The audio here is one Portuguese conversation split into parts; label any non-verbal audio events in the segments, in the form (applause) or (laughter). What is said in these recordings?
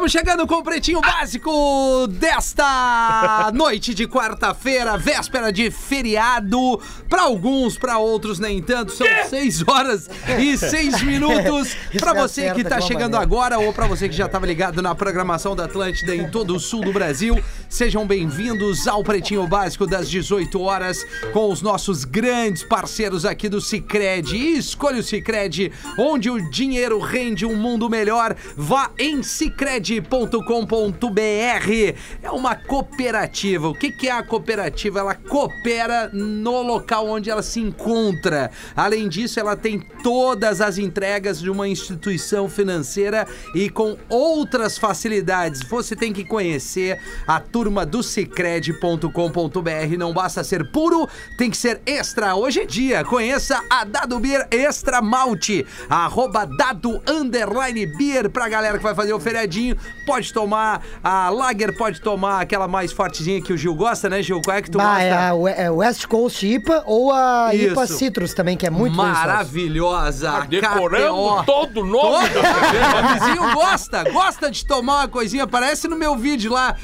Estamos chegando com o Pretinho Básico desta (laughs) noite de quarta-feira, véspera de feriado. Para alguns, para outros nem tanto. São seis horas e seis (laughs) minutos. Para me você que tá uma chegando agora ou para você que já estava ligado na programação da Atlântida em todo o sul do Brasil, sejam bem-vindos ao Pretinho Básico das 18 horas com os nossos grandes parceiros aqui do Cicred. E escolha o Cicred, onde o dinheiro rende um mundo melhor. Vá em cicred.com.br. É uma cooperativa. O que é a cooperativa? Ela coopera no local onde ela se encontra. Além disso, ela tem todas as entregas de uma instituição financeira e com outras facilidades. Você tem que conhecer a turma do cicred.com.br. Não basta ser puro, tem que ser extra. Hoje é dia. Conheça a Dado Beer Extra Malte. Arroba Dado Underline Beer pra galera que vai fazer o feriadinho. Pode tomar a Lager, pode tomar aquela mais fortezinha que o Gil gosta, né, Gil? Qual é que tu Bah, gosta? é a é West Coast IPA ou a IPA Isso. Citrus também, que é muito. Maravilhosa. Ah, Decoramos KTO. todo o nome da O vizinho gosta, gosta de tomar uma coisinha. Parece no meu vídeo lá.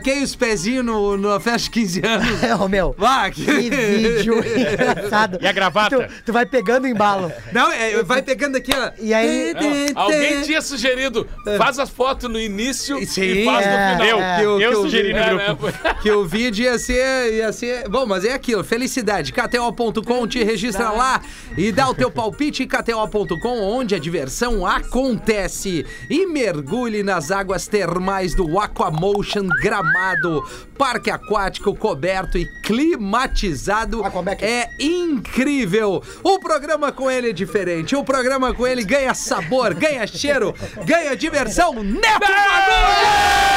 Encharquei os pezinhos no, na festa de 15 anos. (laughs) É, ô meu. Vá, que... Que vídeo (laughs) engraçado. E a gravata? Tu, tu vai pegando o embalo. Não, é, vai pegando aqui, ó. E aí- Não, alguém tinha sugerido, faz as fotos no início Sim, e faz é, no final. é. Que eu, Eu que eu sugeri no é, grupo. né, Que o vídeo ia ser, ia ser. Bom, mas é aquilo. Felicidade. KTO.com, te registra lá e dá o teu palpite. KTO.com, onde a diversão acontece. E mergulhe nas águas termais do Aquamotion Gramado. Parque aquático coberto e climatizado. Aquabec. É incrível. O programa com ele é diferente. O programa com ele ganha sabor, ganha cheiro, ganha diversão. Neto Cheiro Fagundes!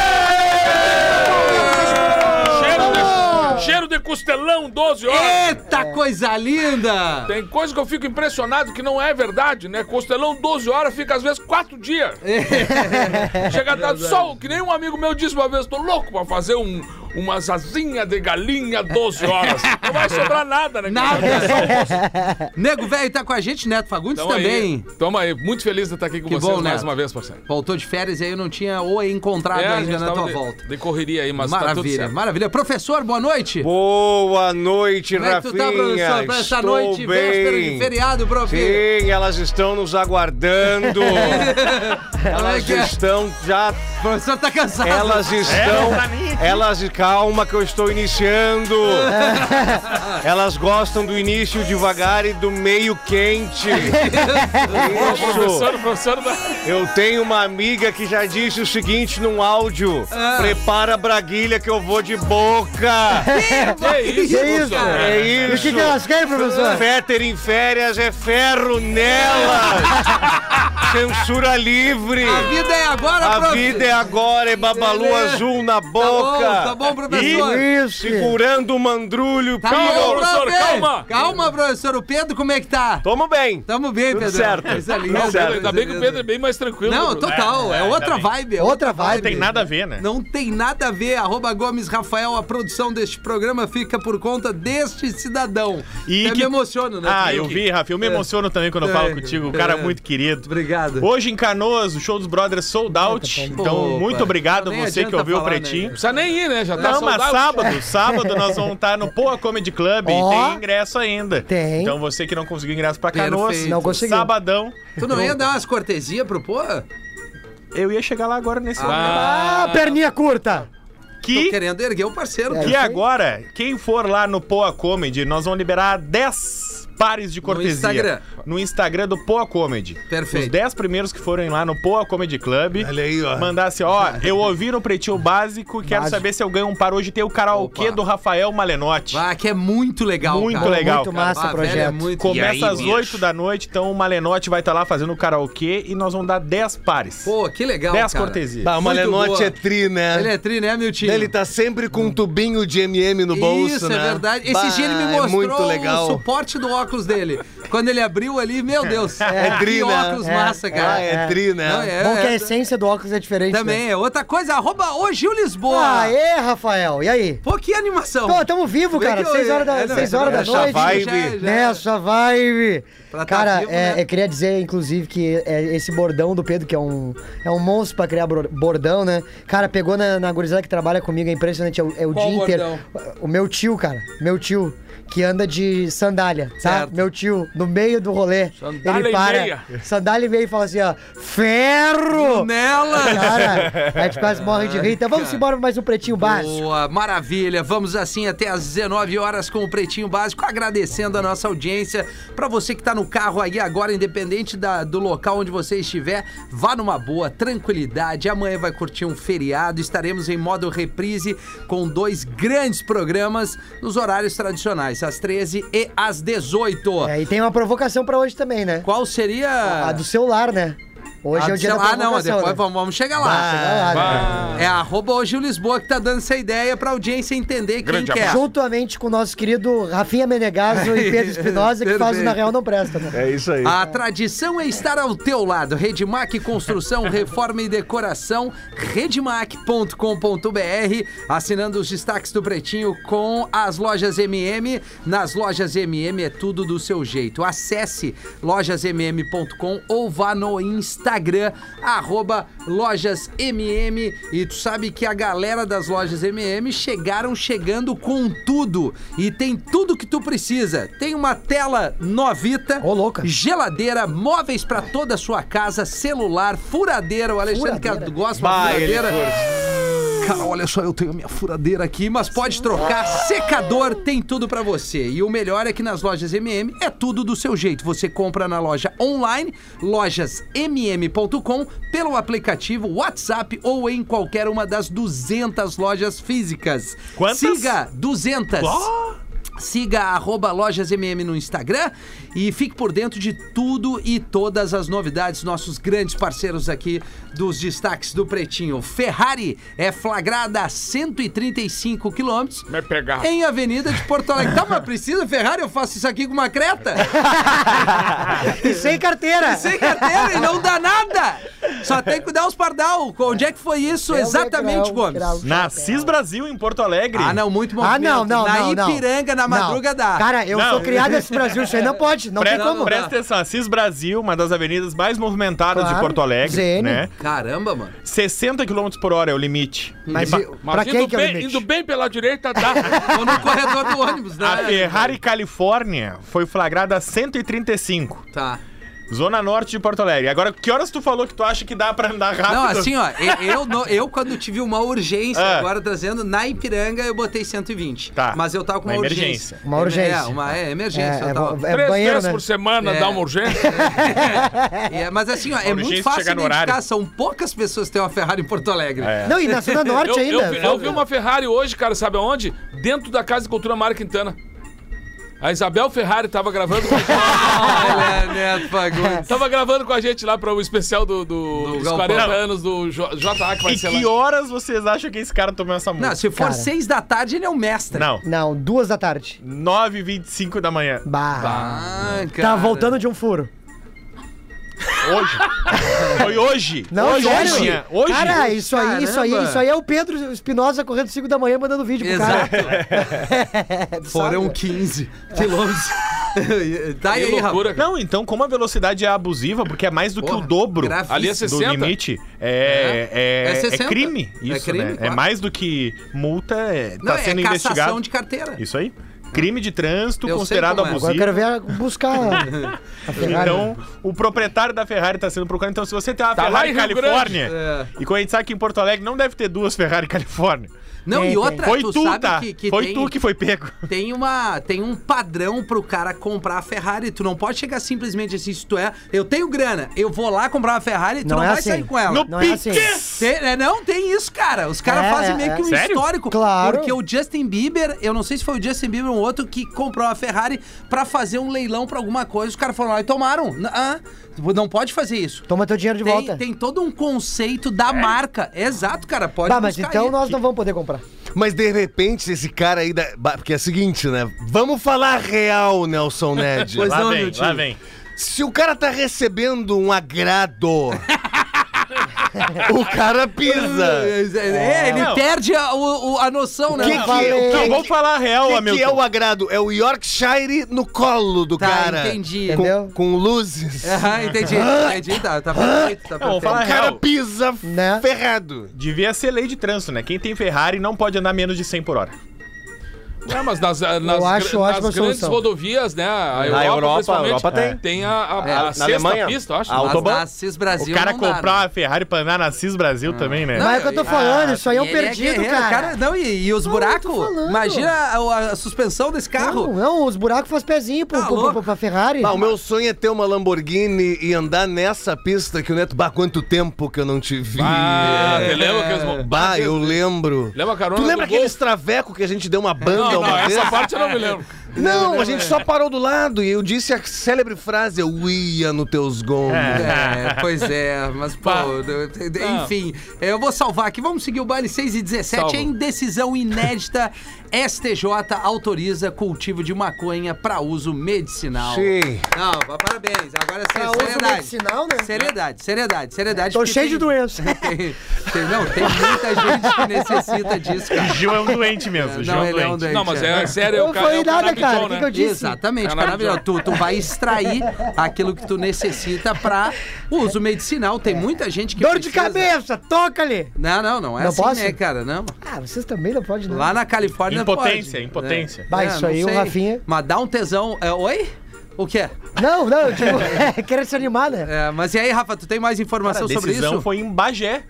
de, cheiro de costelão, 12 horas. Eita, coisa linda! Tem coisa que eu fico impressionado que não é verdade, né? Costelão 12 horas fica às vezes 4 dias. (laughs) Chega a dar sol, que nem um amigo meu disse uma vez, tô louco pra fazer um, uma asinha de galinha 12 horas. Não vai sobrar nada, né? Nada. Só almoço. Nego velho tá com a gente, Neto Fagundes Tamo também. aí. Tamo aí. Muito feliz de estar aqui com Que vocês bom, mais Neto. uma vez, parceiro. Voltou de férias e aí eu não tinha ou encontrado É, ainda na tava tua de, volta. de correria aí, mas tá tudo Maravilha, certo. maravilha. Professor, boa noite. Boa noite, Como é que tu Rafinha. tá, professor, pra essa Estou noite, véspera de bem. feriado, prof? Sim, elas estão nos aguardando. (laughs) Como é elas é? estão já. O professor tá cansado. Elas estão. Elas. Calma que eu estou iniciando. (laughs) elas gostam do início devagar e do meio quente. (laughs) Isso. professor, professor. Eu tenho uma amiga que já disse o seguinte num áudio: Ah. prepara a braguilha que eu vou de boca. Que isso, Que isso? professor? É E o isso. que, que elas querem, professor? Féter em férias é ferro nelas. (laughs) Censura livre. A vida é agora, A prof. vida é agora, é babalu azul na Tá bom, boca. tá bom, professor. Isso. Segurando o mandrulho. Tá Calma, bom, professor, prof. calma. Calma, professor. O Pedro, como é que tá? Tamo bem. Tamo bem, Tudo Pedro. certo. Coisa linda, Tudo certo. Ainda bem que o Pedro é bem mais tranquilo. Não, total. É, é, outra ainda bem. vibe. É Outra vibe. Tem nada a ver, né? Não tem nada a ver. Arroba Gomes Rafael, a produção deste programa fica por conta deste cidadão. E Eu que- me emociono, né? Ah, eu vi, Rafa. Eu me É. emociono também quando eu É. falo contigo. Um cara É. muito querido. Obrigado. Hoje em Canoas, o show dos Brothers sold out. Então, Opa. muito obrigado a você que ouviu o falar, Pretinho. né? Precisa nem ir, né? Já tá Não, mas sábado, (laughs) sábado nós vamos estar no Poa Comedy Club Ó. e tem ingresso ainda. Tem. Então você que não conseguiu ingresso pra Canoas, Perfeito. Não conseguiu. sabadão, Tu não ia dar umas cortesias pro pô? eu ia chegar lá agora nesse momento. Ah, perninha curta. Tô Que, querendo erguer o parceiro. É. que agora, quem for lá no Poa Comedy, nós vamos liberar 10 pares de cortesia. Instagram. No Instagram do Poa Comedy. Perfeito. Os 10 primeiros que forem lá no Poa Comedy Club. Olha aí, ó. Mandar assim, ó, (laughs) eu ouvi no Pretinho Básico e quero Básico. saber se eu ganho um par hoje. Tem o karaokê Opa. do Rafael Malenotti. Ah, que é muito legal, Muito cara. legal, Muito cara. massa o Ah, velho, é projeto. muito... Começa às 8 da noite, então o Malenotti vai estar lá fazendo o karaokê e nós vamos dar 10 pares. Pô, que legal, 10 cara. cortesias. Bah, o boa. é tri, né? Ele é tri, né, Miltinho? Ele tá sempre com um tubinho de MM no bolso, Isso, né? é verdade. Esse Bah, dia ele me é mostrou muito legal. o suporte do óculos dele. Quando ele abriu ali, meu Deus. É que tri, né? óculos É, massa, cara. Ah, é tri, né? Não, é- Bom que a é- essência do óculos é diferente. Também Né? é outra coisa. Arroba o Gil Lisboa. Aê, Rafael. E aí? Pô, que animação. Pô, tamo vivo, é cara. que eu- Seis horas da, é, não, seis é, horas da noite. vibe. Já- Nessa vibe. Pra tá Cara, vivo, é, né? eu queria dizer, inclusive, que é, esse bordão do Pedro, que é um, é um monstro pra criar bordão, né? Cara, pegou na, na gurizada que trabalha comigo, é impressionante. É o, é o Qual dia inteiro. bordão? O meu tio, cara. Meu tio. Que anda de sandália, tá? Certo. Meu tio, no meio do rolê. Sandália ele e para. meia. Sandália e meia e fala assim, ó. Ferro! Nela. Cara, a gente quase morre de rir. Então vamos embora pra mais um pretinho básico. Boa, maravilha. Vamos assim até às 19 horas com o Pretinho Básico, agradecendo a nossa audiência. Pra você que tá no carro aí agora, independente da- do local onde você estiver, vá numa boa, tranquilidade. Amanhã vai curtir um feriado. Estaremos em modo reprise com dois grandes programas nos horários tradicionais, às 13 e às 18. É, e tem uma provocação pra hoje também, né? Qual seria. A do celular, né? Hoje é o dia da Ah, não, depois né? vamos, vamos chegar lá. Lá, né? É arroba o Gil Lisboa que tá dando essa ideia pra audiência entender quem Grande quer. Juntamente com o nosso querido Rafinha Menegaso e (laughs) Pedro Espinosa, que faz o. Na Real Não Presta, né? É isso aí. A tradição é estar ao teu lado. Redmac Construção, Reforma e Decoração, redmac.com.br, assinando os destaques do Pretinho com as lojas MM. Nas lojas MM é tudo do seu jeito. Acesse lojasmm.com ou vá no Instagram, arroba lojasmm. E tu sabe que a galera das lojas MM chegaram chegando com tudo. E tem tudo que tu precisa. Tem uma tela novita, Ô, louca. geladeira, móveis pra toda a sua casa, celular, furadeira. O Alexandre que Furadeira. gosta de uma Bah, ele furadeira. Cara, olha só, eu tenho a minha furadeira aqui, mas pode trocar. Secador tem tudo pra você. E o melhor é que nas lojas MM é tudo do seu jeito. Você compra na loja online, lojasmm.com, pelo aplicativo WhatsApp ou em qualquer uma das 200 lojas físicas. Quantas? Siga 200. Siga arroba lojas MM no Instagram e fique por dentro de tudo e todas as novidades, nossos grandes parceiros aqui dos destaques do Pretinho. Ferrari é flagrada a 135 quilômetros em Avenida de Porto Alegre. Tá, mas precisa Ferrari? Eu faço isso aqui com uma creta? (laughs) E sem carteira. Sem carteira e não dá nada! Só tem que dar os pardal. Onde é que foi isso É o exatamente, degrau, Gomes? grau. Na CIS Brasil, em Porto Alegre. Ah, não, muito Ah, movimento. não, não, Na não, não. Na Não. madruga dá. Cara, eu Não. sou criado nesse Brasil, isso aí não pode, não Pre- tem como. não Presta atenção, a CIS Brasil, uma das avenidas mais movimentadas Claro, de Porto Alegre, ZN. né? Caramba, mano. 60 km por hora é o limite. Mas E Mas pra indo, quem que é o bem, limite? indo bem pela direita, dá. (laughs) Tô no corredor do ônibus, né? a Ferrari Califórnia foi flagrada a 135. Tá. Zona Norte de Porto Alegre. Agora, que horas tu falou que tu acha que dá pra andar rápido? Não, assim, ó, eu, eu, no- eu, quando tive uma urgência, Ah. (laughs) agora trazendo, na Ipiranga eu botei 120. Tá. Mas eu tava com uma, Uma urgência. emergência. Uma urgência. É, uma é, emergência. É, eu é, tava... é Três banheiro, vezes né? por semana É. dá uma urgência. (laughs) É, mas assim, ó, é muito fácil identificar. São poucas pessoas que têm uma Ferrari em Porto Alegre. É. Não, e na Zona (laughs) Norte Eu, eu ainda. vi, eu vi uma Ferrari hoje, cara, sabe aonde? Dentro da Casa de Cultura Mário Quintana. A Isabel Ferrari tava gravando com a gente. (laughs) Olha, Neto Fagundes. Tava gravando com a gente lá para o especial do, do- Do dos Galpão. 40 anos do J- JA que vai E ser que lá. horas vocês acham que esse cara tomou essa? Não, se for Cara. seis da tarde, ele é o mestre. Não. Não, duas da tarde. 9h25 da manhã. Bah. Ah, Tá cara. voltando de um furo. Hoje. (laughs) Foi hoje. Não, hoje, sério? manhã. Hoje. Cara, isso aí, isso aí, isso aí é o Pedro Espinosa correndo 5 da manhã mandando vídeo pro Exato. (laughs) cara. Foram sabe? 15 quilômetros. (laughs) tá Que aí, loucura. cara. Não, então, como a velocidade é abusiva, porque é mais do que Porra, o dobro. Ali é do 60. limite, é, é, É é 60. crime É isso, crime, né? É claro. mais do que multa, é, Não, tá sendo é cassação investigado. de carteira. Isso aí. Crime de trânsito Eu sei considerado como é. abusivo. Agora eu quero ver a- buscar a- (laughs) Ferrari. Então, o proprietário da Ferrari está sendo procurado. Então, se você tem uma Tá Ferrari Califórnia, É. e quando a gente sabe que em Porto Alegre não deve ter duas Ferrari Califórnia. Não, Tem, e outra, Foi tu, tu, sabe tá? que, que Foi tem, tu que foi pego. (laughs) tem, uma, tem um padrão pro cara comprar a Ferrari. Tu não pode chegar simplesmente assim, se tu é... Eu tenho grana, eu vou lá comprar uma Ferrari, tu Não não, é vai assim. sair com ela. No Não é assim. Tem- é, não, tem isso, cara. Os caras É, fazem é, meio que um é. Sério? histórico. Claro. Porque o Justin Bieber, eu não sei se foi o Justin Bieber ou um outro que comprou uma Ferrari pra fazer um leilão pra alguma coisa. Os caras foram lá e tomaram. Ah, não pode fazer isso. Toma teu dinheiro de Tem, volta. tem todo um conceito da marca. Exato, cara. Pode Tá, mas então aí. nós não vamos poder comprar. Mas de repente, esse cara aí. Da... Porque é o seguinte, né? Vamos falar real, Nelson Ned. Pois Lá não, vem, meu tio. lá vem. Se o cara tá recebendo um agrado. (laughs) o cara pisa. É, ele Não. perde a, o- o- a noção, né? Que que- falei. o que- Não, vamos falar real, O que, Hamilton. que é o agrado? É o Yorkshire no colo do Tá, cara. entendi. Entendeu? Com, com luzes. Aham, entendi, entendi, tá, tá perfeito, tá Não, perfeito. falar O cara real. pisa Né? ferrado. Devia ser lei de trânsito, né? Quem tem Ferrari não pode andar menos de 100 por hora. É, mas nas, nas, nas acho ótima grandes solução. rodovias, né? A Na Europa, Europa, principalmente, a Europa tem. é, tem a, a, É, a na sexta Alemanha, pista, eu acho. a né? Mas Autobahn. na CIS Brasil o cara não dá, comprar né? uma Ferrari pra andar na CIS Brasil também, né? Mas é o que eu tô falando, isso aí é um ele perdido, guerreiro, cara. Não, e, e os Não, buracos? eu. Imagina a, a suspensão desse carro. Não, não, os buracos faz pezinho pro, Tá pro, pro- pra Ferrari. Ah, o meu sonho é ter uma Lamborghini e andar nessa pista que o Neto... Bah, quanto tempo que eu não te vi. Ah, te lembra que eles... Bah, eu lembro. Lembra a carona Tu lembra do Golf? traveco que a gente deu uma banda Não, não, vez? essa parte eu não me lembro. Não, a gente só parou do lado e eu disse a célebre frase, eu ia nos teus gomes. É, pois é, mas pô, enfim, eu vou salvar aqui. Vamos seguir o baile 6 e 17. Salva. Em decisão inédita, STJ autoriza cultivo de maconha para uso medicinal. Sim. Não, parabéns. Agora é Pra uso seriedade. medicinal, né? Seriedade, seriedade, seriedade. Tô cheio tem- de doença. (laughs) Tem, tem- não, tem muita gente que necessita disso, cara. Gil é um doente mesmo. Gil Não, é um ele é um doente. doente. Não, mas é sério, é Eu o não cara. falei é o nada, canabidiol, cara. O que, né? que eu disse? Exatamente, Cannabis. maravilhoso. Tu, tu vai extrair aquilo que tu necessita para uso medicinal. Tem muita gente que Dor de precisa. cabeça, toca ali. Não, não, não é Não assim, posso? né, cara? Não. Ah, vocês também não podem, não. Lá na Califórnia Impotência, pode. impotência. Bah, isso não aí, o. Rafinha- Mas dá um tesão. É, oi? O quê? Não, não, eu digo, (laughs) é, querer se animar, né? É, mas e aí, Rafa, tu tem mais Cara, informação a sobre decisão isso? foi em Bagé,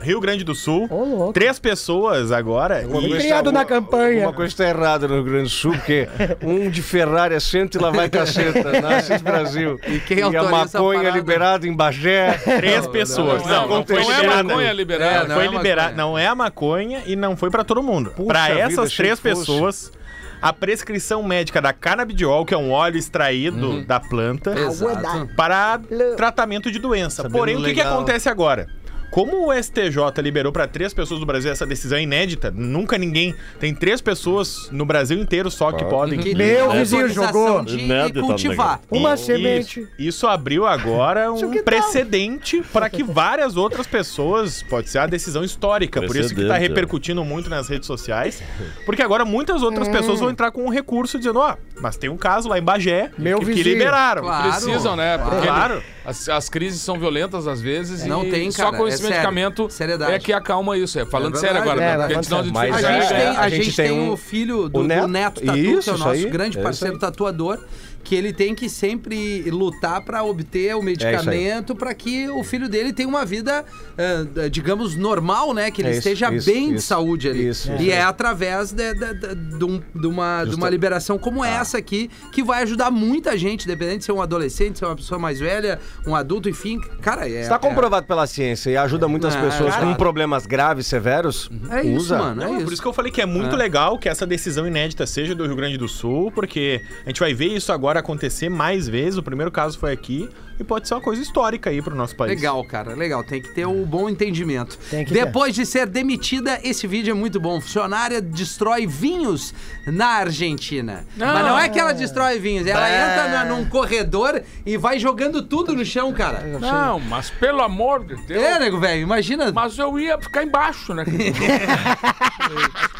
Rio Grande do Sul. Louco. Três pessoas agora. Uma e- coisa criado na campanha. Uma coisa tá errada no Rio Grande do Sul, porque um de Ferrari assento e lá vai caceta, (laughs) na Assis Brasil. E quem a autoriza a maconha parada? liberada em Bagé. Três pessoas. Não, Não, não, não, foi não é liberada. maconha liberada. É, Não, não foi é liberado. maconha. Não é a maconha e não foi pra todo mundo. Vida, essas achei três que fosse. pessoas, a prescrição médica da canabidiol, que é um óleo extraído da planta, Exato. para tratamento de doença. Sabendo Porém, o que, que legal. acontece agora? Como o STJ liberou para três pessoas do Brasil essa decisão é inédita, nunca ninguém. Tem três pessoas no Brasil inteiro só que podem. Que Meu tem vizinho jogou. de Inédito, cultivar. Uma Isso- semente. Isso abriu agora um que precedente para que várias outras pessoas, pode ser a decisão histórica, por isso que está Precedente. repercutindo muito nas redes sociais, porque agora muitas outras pessoas vão entrar com um recurso dizendo, ó, mas tem um caso lá em Bagé Meu que, que vizinho. liberaram. Claro. Precisam, né? Porque Claro. as, as crises são violentas às vezes Não e tem, só cara, com é esse sério. medicamento Seriedade. é que acalma isso. É, falando É sério agora, É, né? Porque senão a gente Mas A gente é, tem, a gente tem um- o filho do, o do Neto. Neto Tatu, Isso, que é o isso nosso aí, grande é isso parceiro aí. tatuador, que ele tem que sempre lutar para obter o medicamento para que o filho dele tenha uma vida, eh, digamos, normal, né? Que ele É isso, esteja isso, bem de isso. saúde ali. Isso, e é através de, de- de- de um- de uma, de uma liberação como essa aqui, que vai ajudar muita gente, independente de ser um adolescente, ser uma pessoa mais velha, um adulto, enfim. Cara, é. Está é- comprovado pela ciência e ajuda muitas Ah, pessoas cara. com problemas graves, severos. É isso, usa. mano. É Não, isso. Por isso que eu falei que é muito legal que essa decisão inédita seja do Rio Grande do Sul, porque a gente vai ver isso agora acontecer mais vezes. O primeiro caso foi aqui e pode ser uma coisa histórica aí pro nosso país. Legal, cara, legal. Tem que ter o bom entendimento. Tem que ter. Depois de ser demitida, esse vídeo é muito bom. Funcionária destrói vinhos na Argentina. Mas não é que ela destrói vinhos, ela entra na- num corredor e vai jogando tudo no chão, cara. Não, mas pelo amor de Deus. É, nego, velho, imagina. Mas eu ia ficar embaixo, né? (laughs)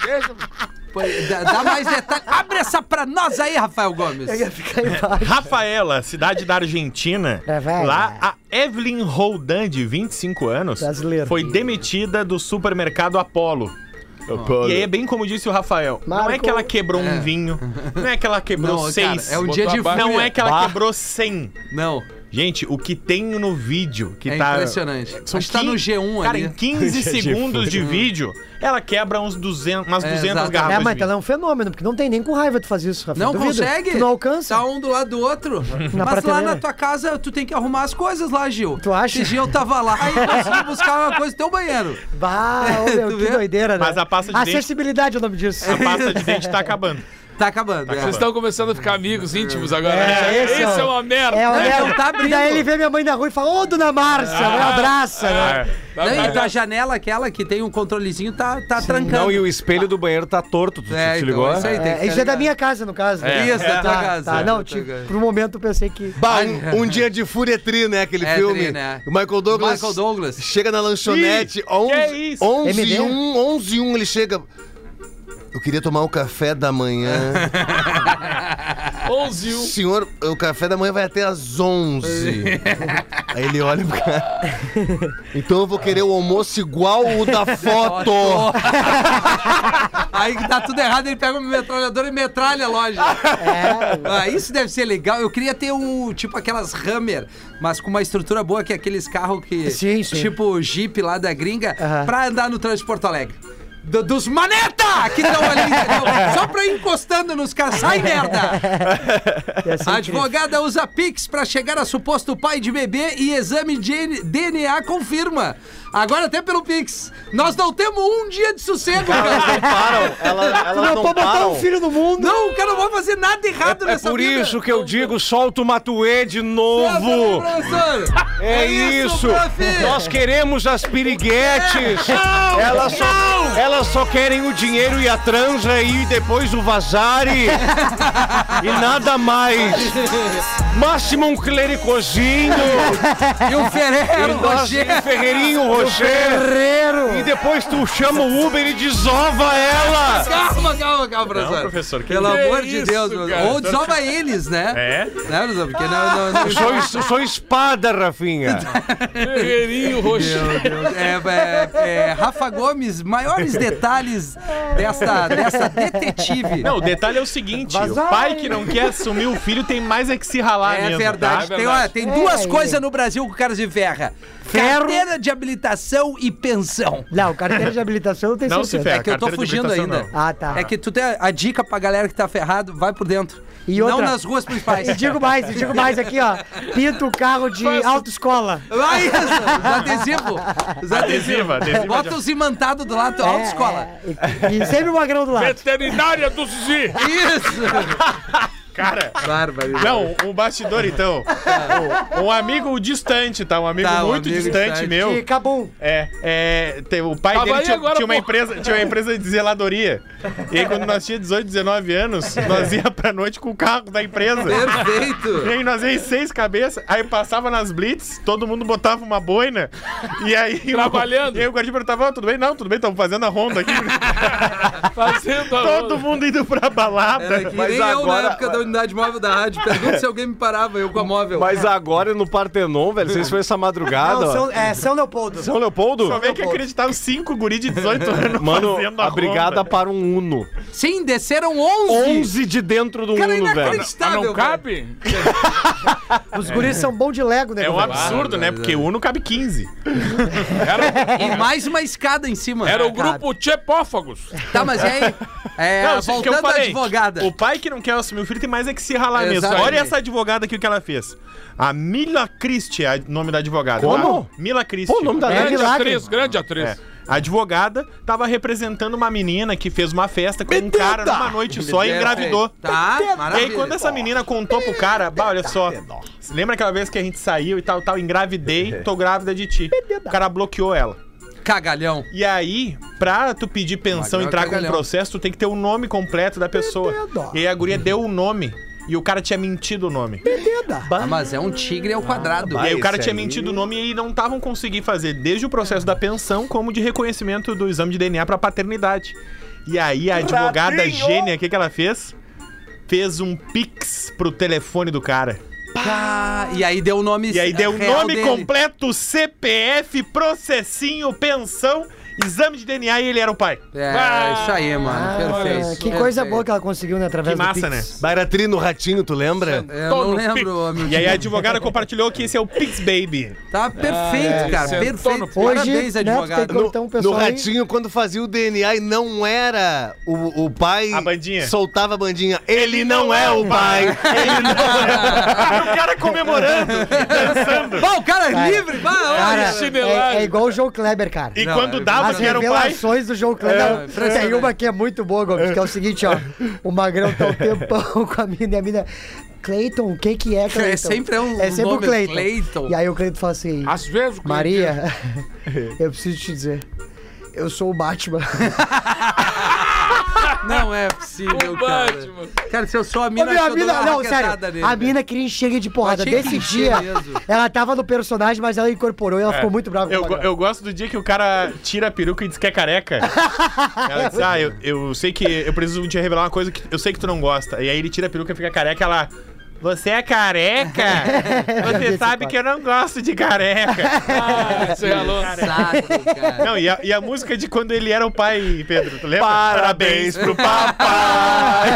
Deixa- Dá, dá mais detalhes. Abre essa pra nós aí, Rafael Gomes. Eu ia ficar embaixo. Rafaela, cidade da Argentina. É, vai. lá, a Evelyn Roldan, de 25 anos, Brasileiro. foi demitida do supermercado Apollo. E aí é bem como disse o Rafael. Não é Marco- que ela quebrou um vinho. Não é que ela quebrou Não, seis. cara, é um dia de abaixo. Não é que ela Bah. quebrou 100. Não, Gente, o que tem no vídeo que é tá. impressionante. São Acho que tá no 15 G1 Cara, ali. em 15 (laughs) segundos de vídeo, ela quebra uns 200, umas É, 200 exato. garrafas É, de mas ela é um fenômeno, porque não tem nem com raiva tu fazer isso, Rafa. Não Duvido. consegue? Tu não alcança. Tá um do lado do outro. Mas lá na tua casa, tu tem que arrumar as coisas lá, Gil. Tu acha? Esse dia eu tava lá e consegui (laughs) buscar uma coisa no teu banheiro. Bah, (laughs) ô, meu, Tu que vê? doideira, né? Mas a pasta de dente- Acessibilidade é o nome disso. A pasta de dente tá acabando. Tá acabando. é. Vocês estão começando a ficar amigos íntimos agora. É, né? esse Esse é é o- uma merda. É, o É, Léo. não tá abrindo. (laughs) e daí ele vê minha mãe na rua e fala, ô, dona Márcia, me abraça, né? Tá Não, bem. e tua janela, aquela que tem um controlezinho, tá, tá trancando. Não, e o espelho do banheiro tá torto, tu, É, tu te então, ligou? isso aí. É, isso é da minha casa, no caso. né? Isso, da tua Tá, casa. tá. É, Não, da tua tipo, casa. por um momento eu pensei que... Bah, um, um (laughs) dia de fúria tri, né? Aquele É, filme. tri, né? O Michael Douglas. Michael Douglas. Chega na lanchonete, 11, é isso? 11 MD? e 1, 11 e 1 ele chega. Eu queria tomar um café da manhã. 11 e 1. Senhor, o café da manhã vai até às 11. (laughs) Aí ele olha pro cara. Então eu vou querer o almoço igual o da foto. (laughs) Aí que tá tudo errado, ele pega uma metralhadora e metralha a loja. Ah, isso deve ser legal. Eu queria ter um, tipo aquelas Hammer, mas com uma estrutura boa, que é aqueles carros que. Sim, sim. Tipo Jeep lá da gringa, Aham. pra andar no trânsito de Porto Alegre. Do- dos maneta que estão ali, entendeu? (laughs) Só pra ir encostando nos caras. Sai, merda! (laughs) A incrível. advogada usa Pix pra chegar a suposto pai de bebê e exame de DNA confirma. Agora até pelo Pix. Nós não temos um dia de sossego, cara. param, elas, elas Não, não pra botar param. um filho no mundo. Não, o cara não vai fazer nada errado É nessa por vida. isso que eu digo, solta o Matuê de novo. professor? É isso! Nós queremos as piriguetes! Elas só, elas só querem o dinheiro e a transa e depois o vazare! e nada mais! Máximo um clericozinho! E o Ferreiro, e nós- e Ferreirinho Rocher! Ferreiro. E depois tu chama o Uber e desova ela! Calma, calma, calma, professor. Não, professor, que Pelo que amor é de isso, Deus. cara? Ou desova eles, né? É? Né, professor? Porque não... não, não... Sou, sou espada, Rafinha! (laughs) Ferreirinho Deus. É, é, é, Rafa Gomes, maiores detalhes desta, dessa detetive. Não, o detalhe é o seguinte: Vazar. o pai que não quer assumir o filho tem mais é que se ralar É mesmo. verdade. Tá? Tem, olha, tem duas É, coisas é. no Brasil que o cara se ferra. Ferro. Carteira de habilitação e pensão. Não, carteira de habilitação tenho Não se ferra. É que eu tô fugindo ainda. não. Ah, tá. É que tu tem a, a dica pra galera que tá ferrado, vai por dentro. E Não outra- nas ruas principais. (laughs) E digo mais, e digo mais aqui, ó. Pinta o carro de autoescola. Vai isso, os adesivos. Os Adesiva, adesiva Bota de- os imantados do lado da autoescola. É, é, e, e sempre o magrão do lado. Veterinária do Zizi. Isso! Cara, Bárbaro. não, um bastidor então. (laughs) Um amigo distante, tá? Um amigo Tá, um muito amigo distante distante. meu. Cabum. É, é, tem- o pai Tava dele tinha, agora, tinha uma empresa, tinha uma empresa de zeladoria. E aí quando nós tínhamos 18, 19 anos, (laughs) nós ia pra noite com o carro da empresa. Perfeito. E aí nós ia em seis cabeças, aí passava nas blitz, todo mundo botava uma boina, e aí... Trabalhando. O, e aí o guardião perguntava, "Ó, tudo bem? Não, tudo bem, estamos fazendo a ronda aqui. (laughs) Fazendo a todo mundo indo pra balada. Era que Mas nem eu na agora- época da unidade móvel da rádio. Pergunta se alguém me parava, eu com a móvel. Mas agora no Partenon, velho, vocês foram essa madrugada, Não. São, é São Leopoldo. São Leopoldo? Como é que acreditavam cinco guri de 18 anos (laughs) Mano, fazendo a a brigada para um Uno. Sim, desceram 11. 11 de dentro do Cara, Uno, velho. Ah, inacreditável. não cabe? (laughs) Os guris são bons de Lego, né? É um absurdo, né? Porque o Uno cabe 15. (laughs) E mais uma escada em cima. Era o grupo Tchepófagos. Tá, mas e aí? É, Não, isso que eu voltando à falei. advogada. O pai que não quer assumir o filho tem mais é que se ralar mesmo. Exatamente. Olha essa advogada aqui o que ela fez. A Mila Christie é o nome da advogada. Como? tá? Mila Christie. Pô, o nome da Grande atriz, grande atriz. É. A advogada tava representando uma menina que fez uma festa com um cara numa noite só e engravidou. Tá, E aí, quando essa menina contou pro cara, bah, olha só. Lembra aquela vez que a gente saiu e tal, tal, engravidei, tô grávida de ti. O cara bloqueou ela. Cagalhão. E aí, pra tu pedir pensão e Magrão entrar com o cagalhão. processo, tu tem que ter o nome completo da pessoa. E aí a guria deu o nome. E o cara tinha mentido o nome. Ah, mas é um tigre ao quadrado. E aí o cara esse tinha aí- mentido o nome e não estavam conseguindo fazer desde o processo da pensão como de reconhecimento do exame de DNA pra paternidade. E aí a advogada gênia, o que, que ela fez? Fez um pix pro telefone do cara. Ah, e aí deu o nome E aí deu o nome dele. completo, CPF, processinho, pensão, exame de DNA e ele era o pai. É, isso aí, mano. Ah, Perfeito. que coisa Perfeito. boa que ela conseguiu, né? Através Que do massa, Pix. né? Bairatri no Ratinho, tu lembra? Eu não lembro, amigo. E aí a advogada compartilhou que esse é o Pix Baby. Tá perfeito, cara. sentou Perfeito. no- Hoje, Parabéns, né, advogado. que- No, Então, no pessoal aí- Ratinho, quando fazia o DNA e não era o, o pai... A bandinha. Soltava a bandinha. Ele não é o pai. (laughs) Ele não é. o cara comemorando, dançando. Bom, o cara é livre, vai, Cara, é, é igual o João Kleber, cara. E Não, quando é As que era o pai. revelações do João Kleber. É, tem uma que é muito boa, Gomes, que é o seguinte, ó. O Magrão tá um tempão (laughs) com a mina e a mina... Cleiton, o que que é, Cleiton? sempre é um É sempre o nome, Cleiton. Cleiton. E aí o Cleiton fala assim... Às vezes o Maria, (laughs) eu preciso te dizer... Eu sou o Batman. (laughs) Não é possível, O cara. Batman. Cara, se eu sou a Ô, mina, meu, acho a mina, não, sério. nele, A mina queria encher de porrada. Desse dia, mesmo. ela tava no personagem, mas ela incorporou e ela ficou muito brava com Eu, eu gosto do dia que o cara tira a peruca e diz que é careca. (laughs) Ela diz, ah, eu, eu sei que eu preciso te revelar uma coisa que eu sei que tu não gosta. E aí ele tira a peruca e fica careca, ela. Você é careca? (laughs) Você sabe que eu não gosto de careca. Ah, (laughs) você ralou. Saco, cara. Não, e a, e a música de quando ele era o pai, Pedro, tu lembra? Parabéns pro papai!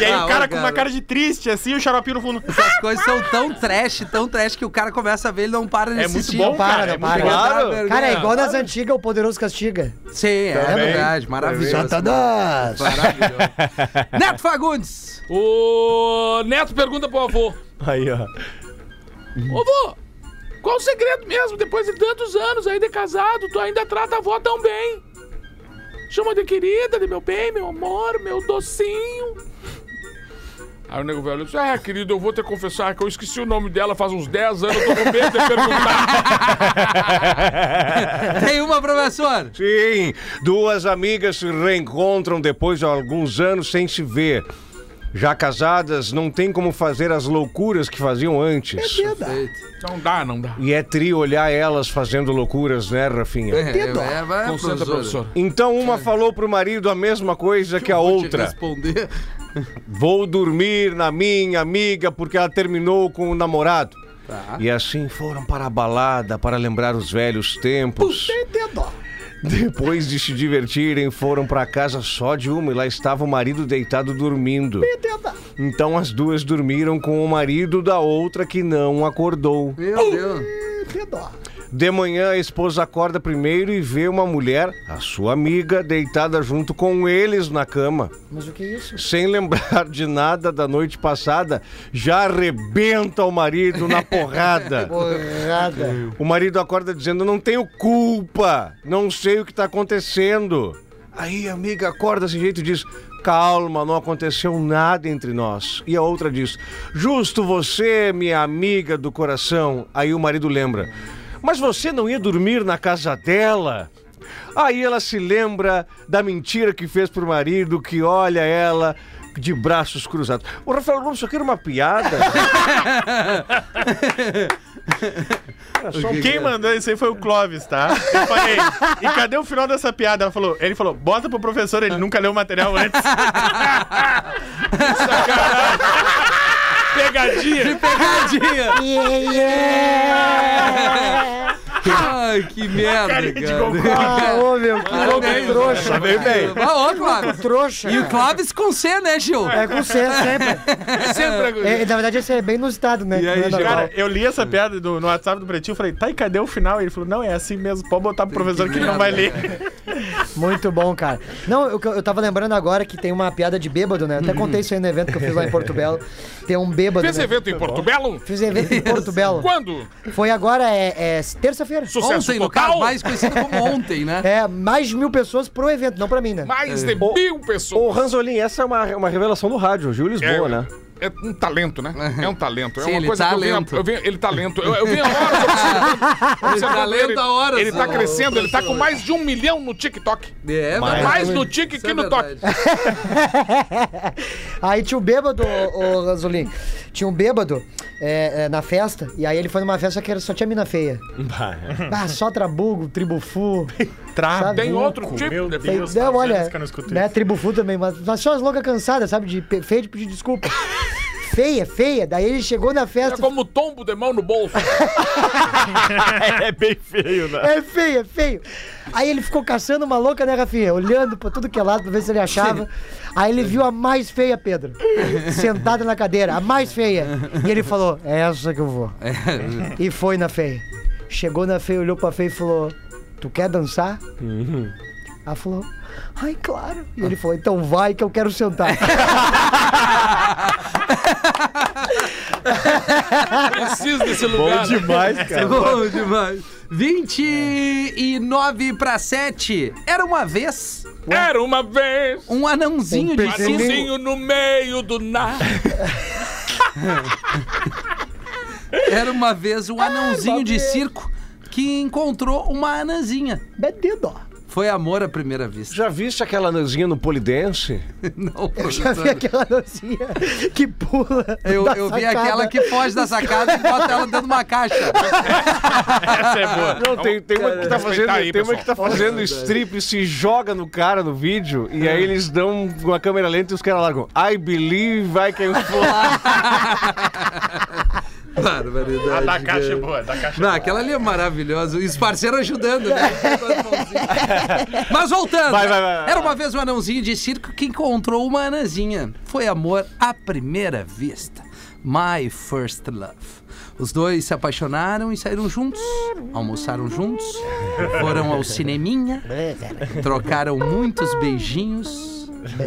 e aí Ah, o cara ô, com uma cara. cara de triste, assim, o xaropinho no fundo. Essas coisas são tão trash, tão trash que o cara começa a ver ele não para de É muito assistir. bom, para, cara. É muito para. bom. Claro. Cara, é igual nas antigas, o Poderoso Castiga. Sim, é Também. verdade. Maravilhoso. Satanás! Maravilhoso. (laughs) Neto Fagundes. O Neto pergunta pro avô: Aí, ó. Ô vô, qual o segredo mesmo? Depois de tantos anos aí de casado, tu ainda trata a avó tão bem. Chama de querida, de meu bem, meu amor, meu docinho. Aí o nego velho disse: É, querido, eu vou te confessar que eu esqueci o nome dela faz uns 10 anos, eu tô com medo de perguntar. (laughs) Tem uma, professor. Sim, duas amigas se reencontram depois de alguns anos sem se ver. Já casadas, não tem como fazer as loucuras que faziam antes. não dá, não dá. E é tri olhar elas fazendo loucuras, né, Rafinha? É, é, vai, Concentra, professor. Então uma falou pro marido a mesma coisa que a Vou te outra. responder. Vou dormir na minha amiga porque ela terminou com o namorado. Tá. E assim foram para a balada para lembrar os velhos tempos. Depois de se divertirem, foram para casa só de uma e lá estava o marido deitado dormindo. Então as duas dormiram com o marido da outra que não acordou. Meu Deus. De manhã, a esposa acorda primeiro e vê uma mulher, a sua amiga, deitada junto com eles na cama. Mas o que é isso? Sem lembrar de nada da noite passada, já arrebenta o marido na porrada. (laughs) Porrada. O marido acorda dizendo: Não tenho culpa, não sei o que tá acontecendo. Aí a amiga acorda desse jeito e diz: Calma, não aconteceu nada entre nós. E a outra diz: Justo você, minha amiga do coração. Aí o marido lembra: Mas você não ia dormir na casa dela? Aí ela se lembra da mentira que fez pro marido, que olha ela de braços cruzados. O Rafael Gomes, isso aqui era uma piada. (laughs) Quem mandou isso aí foi o Clóvis, tá? Eu falei, e cadê o final dessa piada? Ela falou, ele falou, bota pro professor, ele nunca leu o material antes. (laughs) Pegadinha. Pegadinha. Yeah, yeah. Ai, que (laughs) merda, Carinha de cara. (laughs) Ah, ô meu, que louco Parabéns, trouxa. Tá bem, bem. Ah, ô, Clóvis. Trouxa. E o Clóvis com C, né, Gil? É com C (laughs) sempre. Sempre É, na verdade, esse é bem inusitado, né? E aí, é normal. Cara, eu li essa piada do- no WhatsApp do Pretinho, falei, tá, e cadê o final? E ele falou, não, é assim mesmo, pode botar pro professor que ele não vai ler. Muito bom, cara. Não, eu, eu tava lembrando agora que tem uma piada de bêbado, né? Eu até contei isso aí no evento que eu fiz lá em Porto Belo. Tem um bêbado. Fez né? evento em Porto Belo? Fiz evento em Porto Belo. Quando? Foi agora, é, é terça-feira. Sucesso Ontem, no total? caso, mais conhecido como (laughs) ontem, né? É, mais de mil pessoas pro evento, não pra mim, né? Mais de Ô, mil Ô, pessoas. Ranzolin, essa é uma, uma revelação do rádio, Gil Lisboa, né? É um talento, né? É um talento. É Sim, uma ele coisa tá que eu venho, lento. eu venho, ele tá lento. Eu, eu venho horas (laughs) observando. observando tá lento há horas, Ele tá crescendo, ele tá com mais de um milhão no TikTok. É, Mas- verdade. Mais no Tik Isso que é no Tok. verdade. (laughs) Aí tinha um bêbado, ô, ô Ranzolin. Tinha um bêbado é, é, na festa, e aí ele foi numa festa que era- só tinha mina feia. Ah, só trabugo, tribufu. (laughs) sabe? Tem outro tipo. Meu de- Deus. Faz anos olha, que eu não escuto né, isso. tribufu também, mas, mas só as loucas cansadas, sabe? De pe- feia de pedir desculpa. Feia, feia. Daí ele chegou na É festa. como tombo de mão no bolso. (laughs) É bem feio, né? É feio, é feio. Aí ele ficou caçando uma louca, né, Rafinha? Olhando pra tudo que é lado pra ver se ele achava. Aí ele viu a mais feia, Pedro. Sentada na cadeira, a mais feia. E ele falou: É essa que eu vou. E foi na feia. Chegou na feia, olhou pra feia e falou: Tu quer dançar? Ela falou: Ai, claro. E ele falou: Então vai que eu quero sentar. (laughs) (laughs) Preciso desse lugar. né? demais, (laughs) cara. Bom demais. 29 para 7. Era uma vez Era uma vez um anãozinho de um circo. anãozinho no meio do nada. (laughs) Era uma vez um anãozinho de circo que encontrou uma anãzinha. Betido. Foi amor à primeira vista. Já viste aquela anãzinha no polidense? (laughs) Não, Já vi aquela nocinha que pula. Eu, da eu vi sacada. aquela que foge da sacada e bota ela dentro de uma caixa. Essa é boa. Não, tem, tem uma que tá fazendo, aí, tem uma que tá fazendo strip e se joga no cara no vídeo e aí eles dão uma câmera lenta e os caras largam I believe vai cair um fogo. Barbaridade. A da caixa é boa, da caixa é Não, boa. aquela ali é maravilhosa. E os parceiros ajudando, né? (laughs) Mas voltando. Vai, vai, vai. Era uma vez um anãozinho de circo que encontrou uma anãzinha. Foi amor à primeira vista. My first love. Os dois se apaixonaram e saíram juntos. Almoçaram juntos. Foram ao cineminha. Trocaram muitos beijinhos.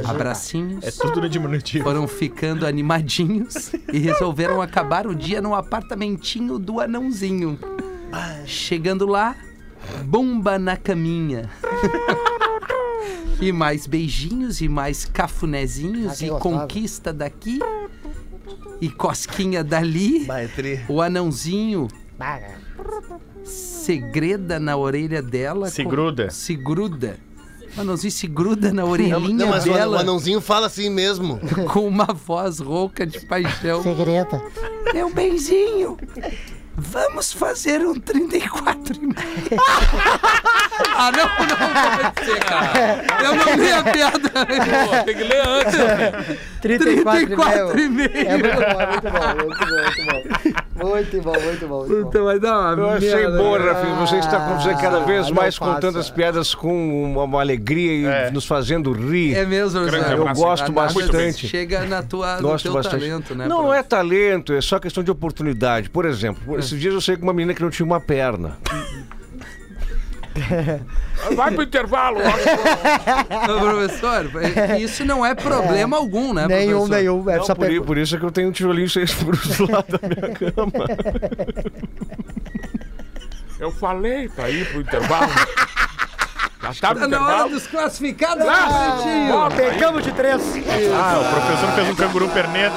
Abracinhos. É tudo no diminutivo. Foram ficando animadinhos e resolveram acabar o dia no apartamentinho do anãozinho. Chegando lá, bomba na caminha. E mais beijinhos e mais cafunézinhos Ah, e gostosa. conquista daqui e cosquinha dali. Baetri. O anãozinho segreda na orelha dela. Se com- gruda. Se gruda. O anãozinho se gruda na orelhinha Não, mas dela o anãozinho fala assim mesmo. (laughs) com uma voz rouca de paixão. Segreta. Meu benzinho, vamos fazer um 34 e meio. (laughs) ah, não, não pode ser, cara. Eu não li a piada. (laughs) Pô, tem que ler antes. 34, 34 e meio. É muito bom, é muito bom, muito bom, muito bom. Muito bom, muito bom. Muito bom. Então vai dar uma Eu achei boa. Rafinha. Você está você cada vez Ah, mais contando as piadas com uma, uma alegria e É. nos fazendo rir. É mesmo. Eu abraço. gosto bastante. Chega na tua, no Gosto teu bastante. talento, né? não, não é talento, é só questão de oportunidade. Por exemplo, esses dias eu sei com uma menina que não tinha uma perna. Vai pro intervalo. ó. (laughs) Ô, professor, isso não é problema algum, né, Nenhum, professor? nenhum. É Não, só por, pegou. por isso é que eu tenho um tijolinho seis furos do lado da minha cama. Eu falei pra ir pro intervalo. (laughs) Já tá no na hora dos classificados, Ah, aí. Pegamos de três. Ah, o professor fez um canguru perneta.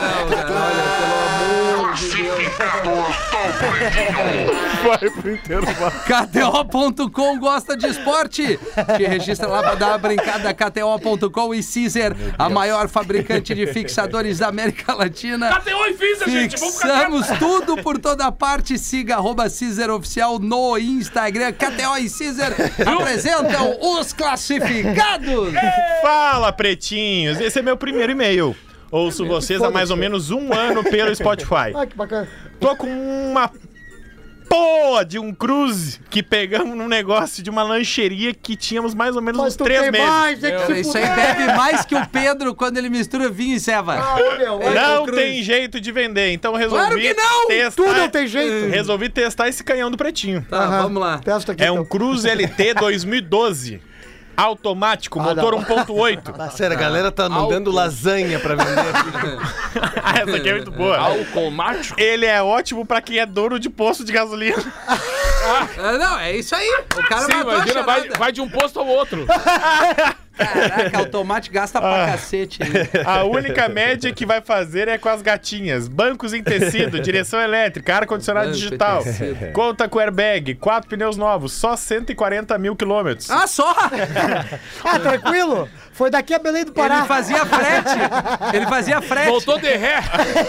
Vai pro intervalo. KTO.com gosta de esporte. Te registra lá pra dar uma brincada. KTO.com e Caesar, a maior fabricante de fixadores da América Latina. KTO e Visa, gente. Vamos Fixamos tudo por toda parte. Siga arroba Caesar Oficial no Instagram. KTO e Caesar apresentam os classificados. (laughs) Fala, pretinhos! Esse é meu primeiro e-mail. Ouço vocês há mais ou menos um ano pelo Spotify. Ah, que bacana. Tô com uma porra de um cruze que pegamos num negócio de uma lancheria que tínhamos mais ou menos Mas uns três meses. mais, tem que Isso aí bebe mais que o Pedro quando ele mistura vinho e ceva. Ah, meu. Não tem jeito de vender, então resolvi Claro que não! testar. Tu não tem jeito. Resolvi testar esse canhão do pretinho. Tá, Aham. vamos lá. Testa aqui, É um então. Cruze LT 2012. Automático, motor não. 1.8. Ah, sério, a galera tá mandando lasanha pra vender. (laughs) Essa aqui é muito boa. Álcool mático. Ele é ótimo pra quem é dono de posto de gasolina. Ah, não, é isso aí. O cara Sim, matou a imagina, vai, vai de um posto ao outro. (laughs) Caraca, (laughs) automático gasta pra cacete. hein? (laughs) A única média que vai fazer é com as gatinhas. Bancos em tecido, direção elétrica, ar-condicionado digital. Conta com airbag, quatro pneus novos, só 140 mil quilômetros. Ah, só! Ah, tranquilo? Foi daqui a Belém do Pará. Ele fazia frete. Ele fazia frete. Voltou de ré.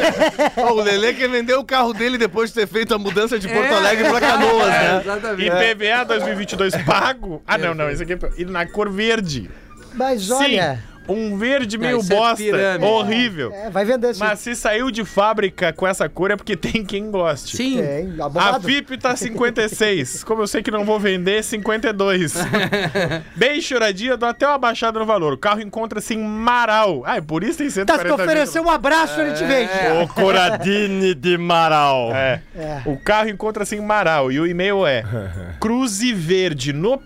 (laughs) Ó, o Lelê quer vender o carro dele depois de ter feito a mudança de Porto É. Alegre pra Canoas, né? Exatamente. IPVA 2022 pago. Ah, não, não, esse aqui é e na cor verde. Mas olha, Sim, um verde meio isso é bosta, pirâmide. horrível. é, vai vender sim. Mas se saiu de fábrica com essa cor é porque tem quem goste. Sim. Tem, A. FIP tá 56. (laughs) Como eu sei que não vou vender, 52. (laughs) Bem choradinha, dou até uma baixada no valor. O carro encontra-se em Marau. Ah, é por isso tem Tá, se 140 oferecer um abraço, ele te vende. O Coradini de Marau. É. É. O carro encontra-se em Marau e o e-mail é (laughs) cruzeverde no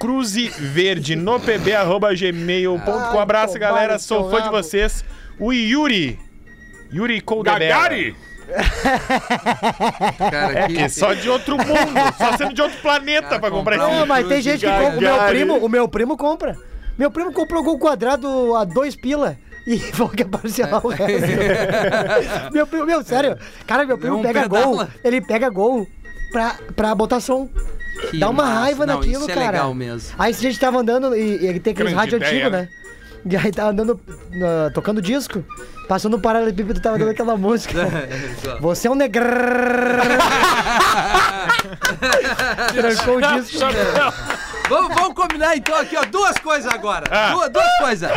gmail.com. Cruzeverde no pb arroba gmail.com. Ai, Abraço, galera. Sou fã de vocês. O Yuri. Yuri Koldebera. Gagari. Cara, que... É só de outro mundo, só sendo de outro planeta pra comprar comprar esse Não, mas tem gente que compra. O meu primo, o meu primo compra. Meu primo comprou gol quadrado a dois pila. E (laughs) falou que ia parcelar o (laughs) resto. meu primo, meu, sério. Cara, meu primo um pega pedala. gol. Ele pega gol pra, pra botar som. Que Dá uma massa. raiva Não, naquilo, isso é cara. legal mesmo. Aí a gente tava andando e, e ele tem aqueles Grande rádio ideia, antigo, né? né? (laughs) E aí tava andando, na- tocando disco. Passando um paralelepípedo, tava dando aquela música. (laughs) Você é um negrão. Trancou o disco. Vamos, vamos combinar então aqui, ó, duas coisas agora. Duas, duas coisas.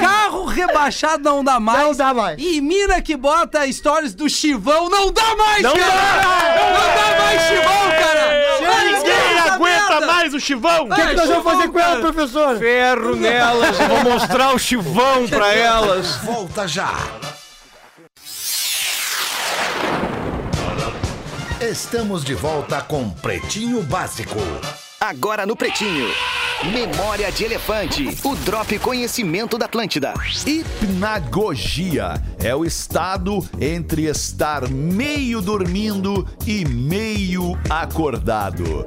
Carro rebaixado não dá mais. Não dá mais. E mina que bota stories do Chivão não dá mais, Não cara! dá! Não dá mais Chivão, cara! Ninguém aguenta merda! mais o chivão! O que, que nós vamos fazer com ela, professor? Ferro nelas, (laughs) vou mostrar o chivão pra elas. Volta já. Estamos de volta com Pretinho Básico. Agora no Pretinho. Memória de Elefante. O Drop Conhecimento da Atlântida. Hipnagogia é o estado entre estar meio dormindo e meio acordado.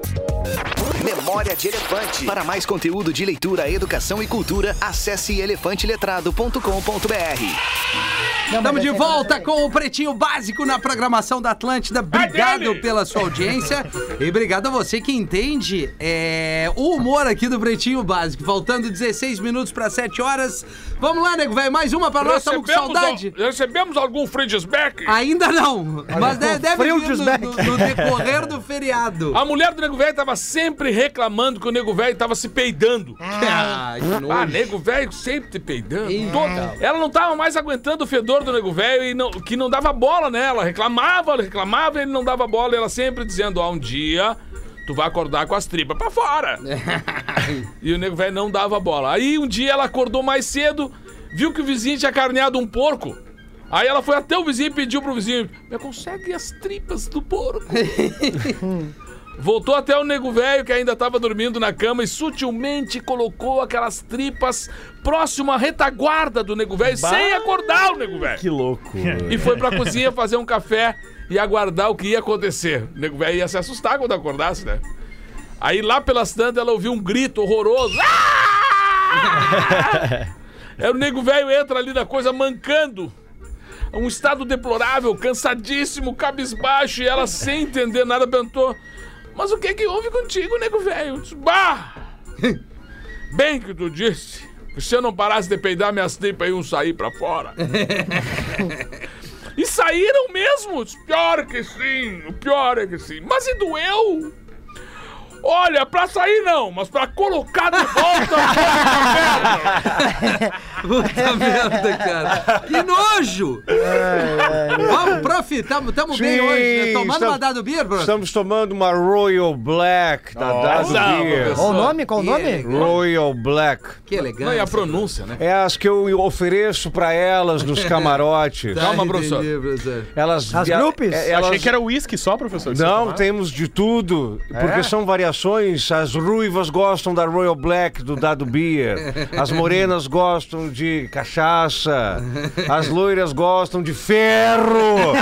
Memória de Elefante. Para mais conteúdo de leitura, educação e cultura, acesse elefanteletrado.com.br. Estamos de volta com o Pretinho Básico na programação da Atlântida. Obrigado pela sua audiência e obrigado a você que entende é, o humor aqui do Pretinho Básico. Faltando 16 minutos para 7 horas. Vamos lá, nego, velho. Mais uma para nós. Estamos com saudade. al- recebemos algum Friedisbeck? Ainda não, mas deve, deve vir no, no- no decorrer do feriado. A mulher do Nego Velho tava sempre reclamando que o Nego Velho tava se peidando. Ah, que nojo. Ah, Nego Velho sempre te peidando. Toda- Ela não tava mais aguentando o fedor do Nego Velho e não- que não dava bola nela. Reclamava, reclamava e ele não dava bola. E ela sempre dizendo, ó, um dia tu vai acordar com as tripas pra fora. (laughs) e o Nego Velho não dava bola. Aí um dia ela acordou mais cedo, viu que o vizinho tinha carneado um porco. Aí ela foi até o vizinho e pediu pro vizinho: Me consegue as tripas do porco. (laughs) Voltou até o nego velho que ainda estava dormindo na cama e sutilmente colocou aquelas tripas próximo à retaguarda do nego velho, sem acordar o nego velho. Que louco. E foi pra cozinha fazer um café e aguardar o que ia acontecer. O nego velho ia se assustar quando acordasse, né? Aí lá pelas tantas ela ouviu um grito horroroso. Ah! (laughs) Aí o nego velho entra ali na coisa mancando. Um estado deplorável, cansadíssimo, cabisbaixo, e ela sem entender nada perguntou: Mas o que que houve contigo, nego velho? Bah! (laughs) Bem que tu disse. que Se eu não parasse de peidar minhas tripas, iam sair pra fora. (laughs) E saíram mesmo. Pior que sim, o pior é que sim. Mas e doeu? Olha, pra sair não, mas pra colocar de volta (laughs) Puta merda, cara. Que nojo! Vamos, prof, tamo, tamo bem Sim, hoje. né? Tomando estamos- uma dado beer, prof? Estamos tomando uma Royal Black da Dado Beer. Qual o nome? Qual o nome? Royal Black. Que Não, e a elegante. pronúncia, né? É as que eu ofereço pra elas nos (laughs) camarotes. Calma, professor. Elas, As grupos? é- elas, achei que era uísque só, professor. Não, temos de tudo, porque são variações. As ruivas gostam da Royal Black do Dado Beer. As morenas gostam de cachaça. As loiras gostam de ferro.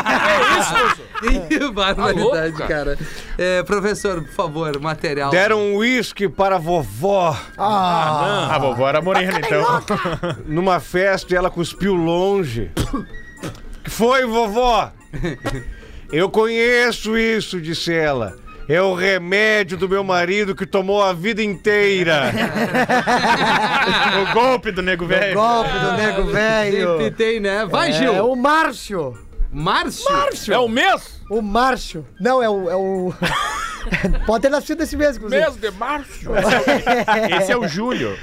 Ih, (laughs) barbaridade, louco, cara. É, professor, por favor, material. Deram um uísque para a vovó Ah, A vovó era morena, então. numa festa e ela cuspiu longe. que foi, vovó? (laughs) Eu conheço isso, disse ela. É o remédio do meu marido que tomou a vida inteira. (laughs) o golpe do nego velho. golpe do nego Sempre velho. tem, né? Vai, É Gil. o Márcio. Márcio? É o mês? O Márcio. Não, é o. É o... (laughs) Pode ter nascido esse mês, inclusive. Mês de março. (laughs) Esse é o Júlio.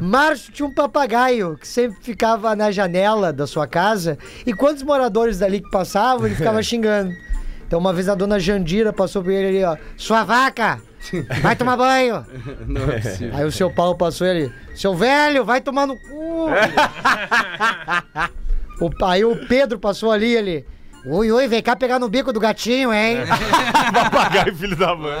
Márcio tinha um papagaio que sempre ficava na janela da sua casa e quantos moradores dali que passavam, ele ficava xingando. Então uma vez a dona Jandira passou por ele ali, ó, sua vaca, vai tomar banho. (laughs) Não é possível. Aí o seu Paulo passou ele, seu velho, vai tomar no cu. (laughs) o, aí o Pedro passou ali, ele, ui, ui, vem cá pegar no bico do gatinho, hein? (laughs) Papagaio, filho da mãe.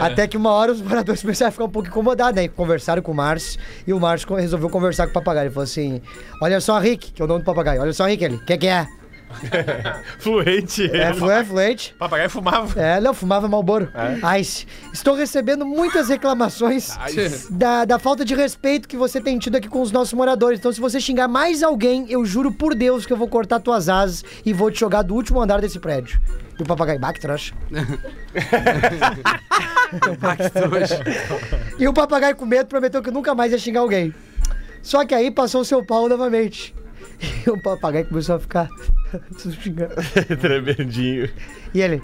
Até que uma hora os moradores começaram a ficar um pouco incomodados, né? Conversaram com o Márcio e o Márcio resolveu conversar com o papagaio. Ele falou assim: Olha só, Rick, que é o nome do papagaio. Olha só, Rick, ele, o que, que é? (laughs) Fluente. É, flu- é fluente. Papagaio fumava. É, não, fumava Malboro. Ice. Estou recebendo muitas reclamações da, da falta de respeito que você tem tido aqui com os nossos moradores. Então, se você xingar mais alguém, eu juro por Deus que eu vou cortar tuas asas e vou te jogar do último andar desse prédio. E o papagaio, bah, que trouxa. (laughs) Que trouxa. E o papagaio com medo prometeu que nunca mais ia xingar alguém. Só que aí passou o seu pau novamente. E o papagaio começou a ficar (laughs) xingando. (laughs) Tremendinho. E ele.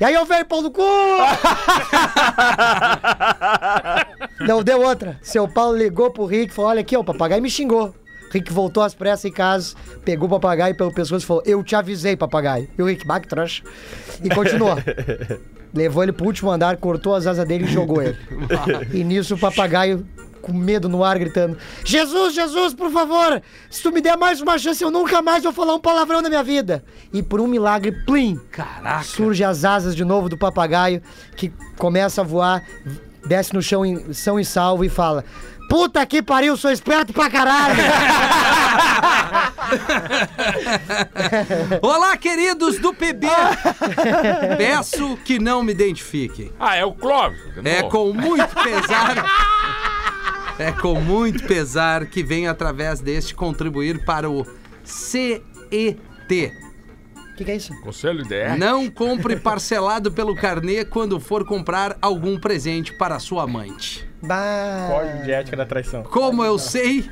E aí eu veio, pau do cu! (laughs) Não deu outra. Seu Paulo ligou pro Rick e falou: olha aqui, ó, o papagaio me xingou. Rick voltou às pressas em casa, pegou o papagaio pelo pescoço e falou: Eu te avisei, papagaio. E o Rick, bah, que trouxa. E continuou. Levou ele pro último andar, cortou as asas dele e jogou ele. e nisso o papagaio, com medo no ar, gritando: Jesus, Jesus, por favor, se tu me der mais uma chance, eu nunca mais vou falar um palavrão na minha vida. E por um milagre, plim! Caraca. Surge as asas de novo do papagaio, que começa a voar, desce no chão em são e salvo e fala: Puta que pariu, sou esperto pra caralho! (laughs) Olá, queridos do PB. (laughs) Peço que não me identifiquem. Ah, é o Clóvis. É com muito pesar. (laughs) É com muito pesar que venho através deste contribuir para o CET. O que, que é isso? Conselho DR. Não compre parcelado pelo carnê quando for comprar algum presente para sua amante. Bah. Código de ética da traição. Como eu sei?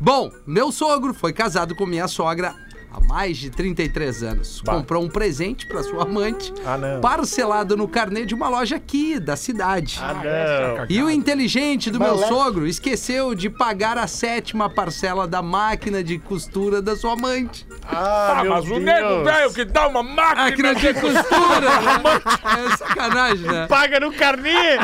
Bom, meu sogro foi casado com minha sogra há mais de 33 anos. Bah. Comprou um presente para sua amante, Ah, não. parcelado no carnê de uma loja aqui da cidade. Ah, não. E o inteligente do meu sogro esqueceu de pagar a sétima parcela da máquina de costura da sua amante. Ah, meu mas o Deus. nego velho que dá uma máquina, Máquina de costura! (laughs) é sacanagem, né? Paga no carnê!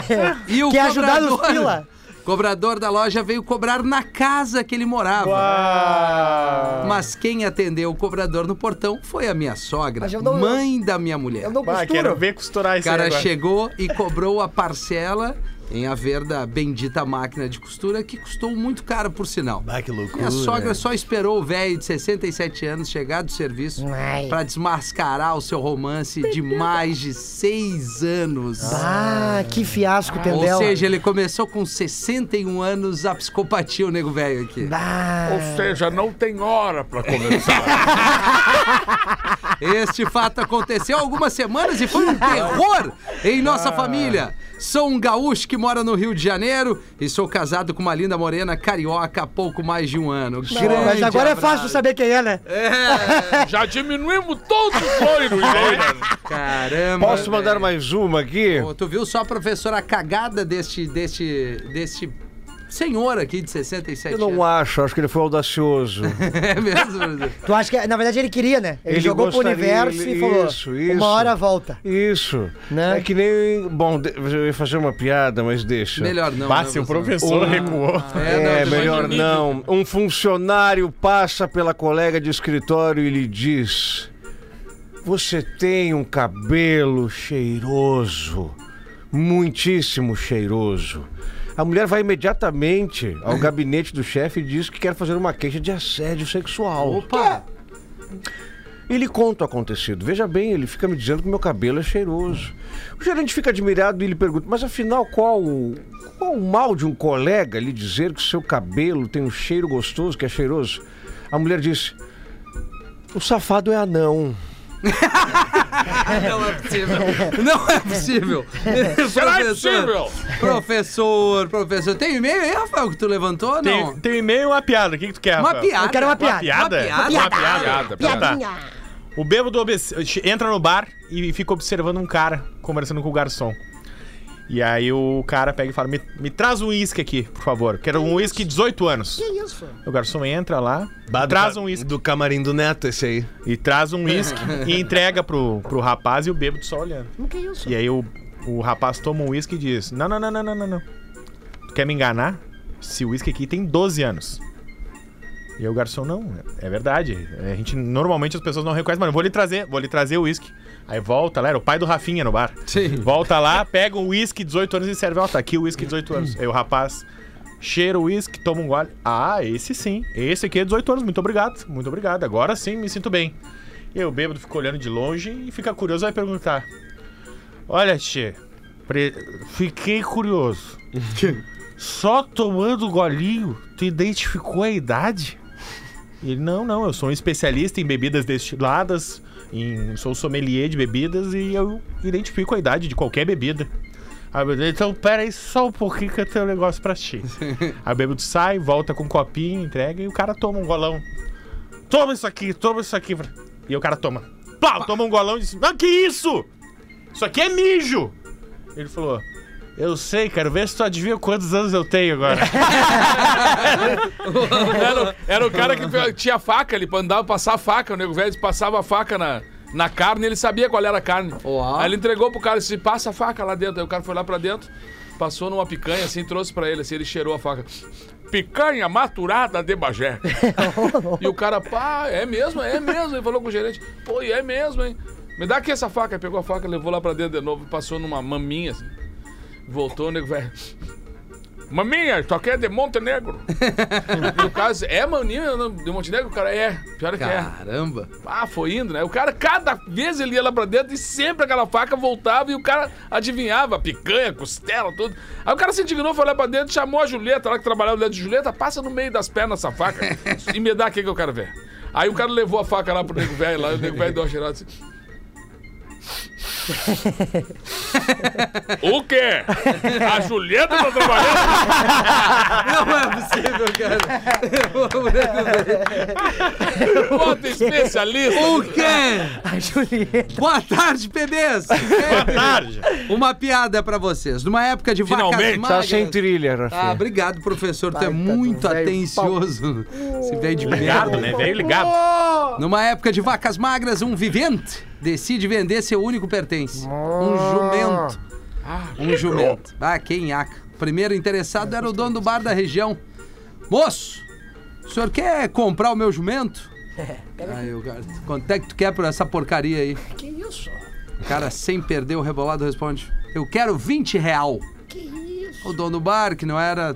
E o Quer ajudar nos cobrador- pila? Cobrador da loja veio cobrar na casa que ele morava. Uau. Mas quem atendeu o cobrador no portão foi a minha sogra, não- mãe da minha mulher. Eu não costuro. quero ver costurar O isso aí cara chegou e cobrou a parcela em haver da bendita máquina de costura que custou muito caro, por sinal. Ah, que loucura. Minha sogra só esperou o velho de 67 anos chegar do serviço pra desmascarar o seu romance de mais de seis anos. Ah, que fiasco, Ou Tendel. seja, ele começou com 61 anos a psicopatia, o nego velho aqui. Ah, Ou seja, não tem hora pra começar. Este fato aconteceu há algumas semanas e foi um terror em nossa família. Sou um gaúcho que mora no Rio de Janeiro e sou casado com uma linda morena carioca há pouco mais de um ano. Grande mas agora é fácil abraço. saber quem é, né? (laughs) Já diminuímos todos os loiros, loiras. Caramba. Posso mandar mais uma aqui? Pô, Tu viu só, professor, a cagada deste, deste, deste senhor aqui de 67 Eu não acho, acho que ele foi audacioso. (laughs) É mesmo? Tu acha que, na verdade, ele queria, né? Ele, Ele jogou pro universo ele- e falou: isso, isso. uma hora volta. Isso. Né? É que nem. Bom, de- eu ia fazer uma piada, mas deixa. Melhor não. Bah, né, o professor? Um- recuou. É, não, melhor nível. não. Um funcionário passa pela colega de escritório e lhe diz: Você tem um cabelo cheiroso, muitíssimo cheiroso. A mulher vai imediatamente ao gabinete do chefe e diz que quer fazer uma queixa de assédio sexual. Opa! Ele conta o acontecido. Veja bem, ele fica me dizendo que meu cabelo é cheiroso. O gerente fica admirado e lhe pergunta: Mas afinal, qual, o- qual o mal de um colega lhe dizer que seu cabelo tem um cheiro gostoso, que é cheiroso? A mulher diz: O safado é anão. (laughs) Não é possível. Não é possível. (laughs) Será Professor, possível? Professor, professor. Tem e-mail aí, Rafael, que tu levantou? Não. Tem, tem um e-mail e uma piada. O que, que tu quer, Uma Rafael? piada. Eu quero uma piada. Uma piada? Uma piada. Uma piada. Piada, Então tá. O bêbado obes- entra no bar e fica observando um cara conversando com o garçom. E aí o cara pega e fala: Me, me traz um uísque aqui, por favor. Quero um uísque 18 anos. Que isso? O garçom entra lá, traz um uísque. Do camarim do Neto, esse aí. E traz um uísque (laughs) e entrega pro, pro rapaz e o bêbado só olhando. O que é isso? E aí o, o rapaz toma um uísque e diz: Não, não, não, não, não, não, não. Tu quer me enganar? Esse uísque aqui tem 12 anos. E aí o garçom, não, é verdade. A gente, normalmente as pessoas não reconhecem, mano, eu vou lhe trazer, vou lhe trazer o uísque. Aí volta lá, era o pai do Rafinha no bar. Sim. Volta lá, pega um uísque 18 anos e serve. Ó, tá aqui o uísque 18 anos. Aí o rapaz cheira o uísque, toma um gole. Ah, esse sim. Esse aqui é 18 anos, muito obrigado. Muito obrigado. Agora sim me sinto bem. E o bêbado fica olhando de longe e fica curioso, vai perguntar. Olha, Tchê, pre- fiquei curioso. (laughs) Só tomando golinho, tu identificou a idade? E ele, não, não, eu sou um especialista em bebidas destiladas, em, sou sommelier de bebidas e eu identifico a idade de qualquer bebida. Aí então pera aí só um pouquinho que eu tenho um negócio pra ti. (laughs) aí o bêbado sai, volta com um copinho, entrega e o cara toma um golão. Toma isso aqui, toma isso aqui. E o cara toma. Pá, toma um golão e diz, não, que isso? Isso aqui é mijo. Ele falou, eu sei, quero ver se tu adivinha quantos anos eu tenho agora. (laughs) Era, era o cara que tinha faca, ele andava passar a faca, o nego velho passava a faca na, na carne, ele sabia qual era a carne. Uau. Aí ele entregou pro cara e disse: passa a faca lá dentro. Aí o cara foi lá pra dentro, passou numa picanha assim, trouxe pra ele, assim, ele cheirou a faca. Picanha maturada de Bagé. (laughs) e o cara, pá, é mesmo, é mesmo. Ele falou com o gerente, pô, é mesmo, hein? Me dá aqui essa faca. Aí pegou a faca, levou lá pra dentro de novo, passou numa maminha assim. Voltou, o nego velho. Maminha, isso aqui é de Montenegro. o cara disse, é maninha de Montenegro? O cara, é. Pior que é. Caramba. Ah, foi indo, né? O cara, cada vez ele ia lá pra dentro e sempre aquela faca voltava e o cara adivinhava, picanha, costela, tudo. Aí o cara se indignou, foi lá pra dentro, chamou a Julieta, lá que trabalhava dentro de Julieta, passa no meio das pernas essa faca (laughs) e me dá aqui que eu quero ver. Aí o cara levou a faca lá pro nego velho, lá, o nego velho deu uma cheirada assim. (laughs) o quê? A Julieta tá trabalhando? (laughs) Não é possível, cara. Bota especialista. O quê? A Julieta. Boa tarde, bebês. Boa tarde. Uma piada pra vocês. Numa época de vacas Finalmente. Tá magras... sem trilha, Ah, Rafinha. obrigado, professor. Tu é muito atencioso. Esse velho de Ligado, né? Veio ligado. Numa época de vacas magras, um vivente decide vender seu único pertence. Um jumento. Um jumento. Ah, que nhaca. O primeiro interessado era o dono do bar da região. Moço, o senhor quer comprar o meu jumento? Aí o cara, quanto é que tu quer por essa porcaria aí? Que isso? O cara, sem perder o rebolado, responde: Eu quero 20 real. Que isso? O dono do bar, que não era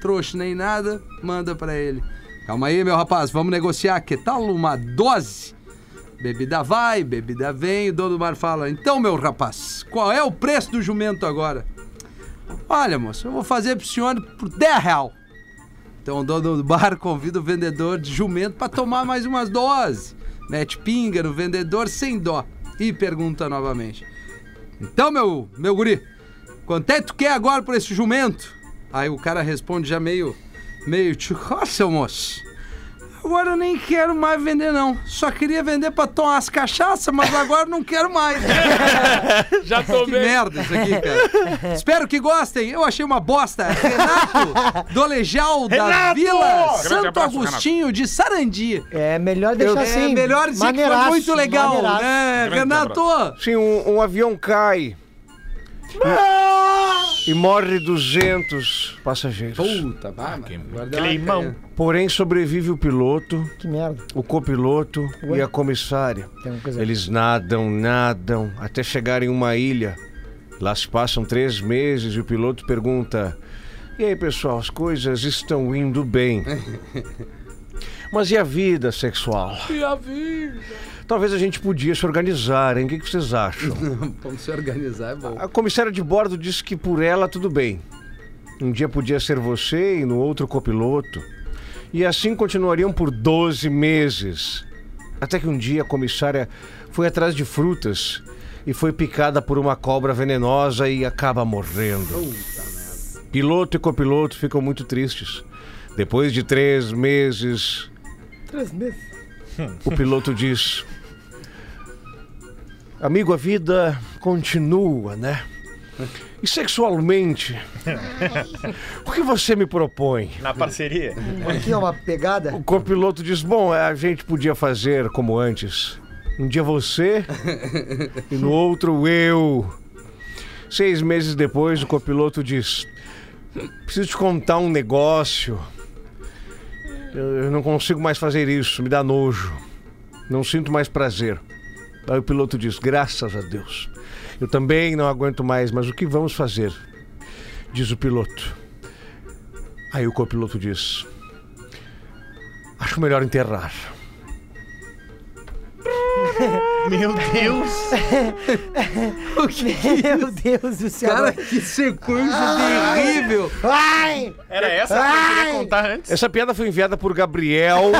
trouxa nem nada, manda pra ele: Calma aí, meu rapaz, vamos negociar. Que tal uma dose? Bebida vai, bebida vem. O dono do bar fala: Então, meu rapaz, qual é o preço do jumento agora? Olha, moço, eu vou fazer pro senhor por 10 real. Então o dono do bar (laughs) convida o vendedor de jumento pra tomar mais umas doses. Mete pinga no vendedor sem dó. E pergunta novamente. Então, meu, meu guri, quanto é que tu quer agora por esse jumento? Aí o cara responde já meio, meio, ó, seu moço, agora eu nem quero mais vender não. Só queria vender pra tomar as cachaças, mas agora não quero mais. (laughs) Já Que tomei. merda isso aqui, cara. (laughs) Espero que gostem. Eu achei uma bosta. Renato Dolejal da Renato! Vila Grande Santo abraço, Agostinho de Sarandi. É melhor deixar é assim. melhor dizer que foi muito legal, maneiraço. né, Renato? Sim, um, um avião cai. E, morre 200 passageiros. Puta, Climão. Porém, sobrevive o piloto, Que merda. o copiloto Ué? e a comissária. Tem uma coisa. Eles nadam, nadam, até chegarem em uma ilha. Lá se passam três meses e o piloto pergunta: E aí, pessoal, as coisas estão indo bem. (laughs) Mas e a vida sexual? E a vida? Talvez a gente podia se organizar, hein? O que que vocês acham? (laughs) Vamos se organizar, é bom. A comissária de bordo disse que por ela tudo bem. Um dia podia ser você e no outro copiloto. E assim continuariam por 12 meses. Até que um dia a comissária foi atrás de frutas e foi picada por uma cobra venenosa e acaba morrendo. Piloto e copiloto ficam muito tristes. Depois de três meses, Três meses. (laughs) o piloto diz: Amigo, a vida continua, né? E sexualmente, (laughs) o que você me propõe? Na parceria. Aqui é uma pegada. O copiloto diz: Bom, a gente podia fazer como antes. Um dia você e no outro eu. Seis meses depois, o copiloto diz: Preciso te contar um negócio. Eu eu não consigo mais fazer isso, me dá nojo. Não sinto mais prazer. Aí o piloto diz: Graças a Deus. Eu também não aguento mais, mas o que vamos fazer? Diz o piloto. Aí o copiloto diz: Acho melhor enterrar. (laughs) Meu Deus. (laughs) Meu Deus do céu. Cara, que sequência terrível. Ai! Era essa que eu queria contar antes? Essa piada foi enviada por Gabriel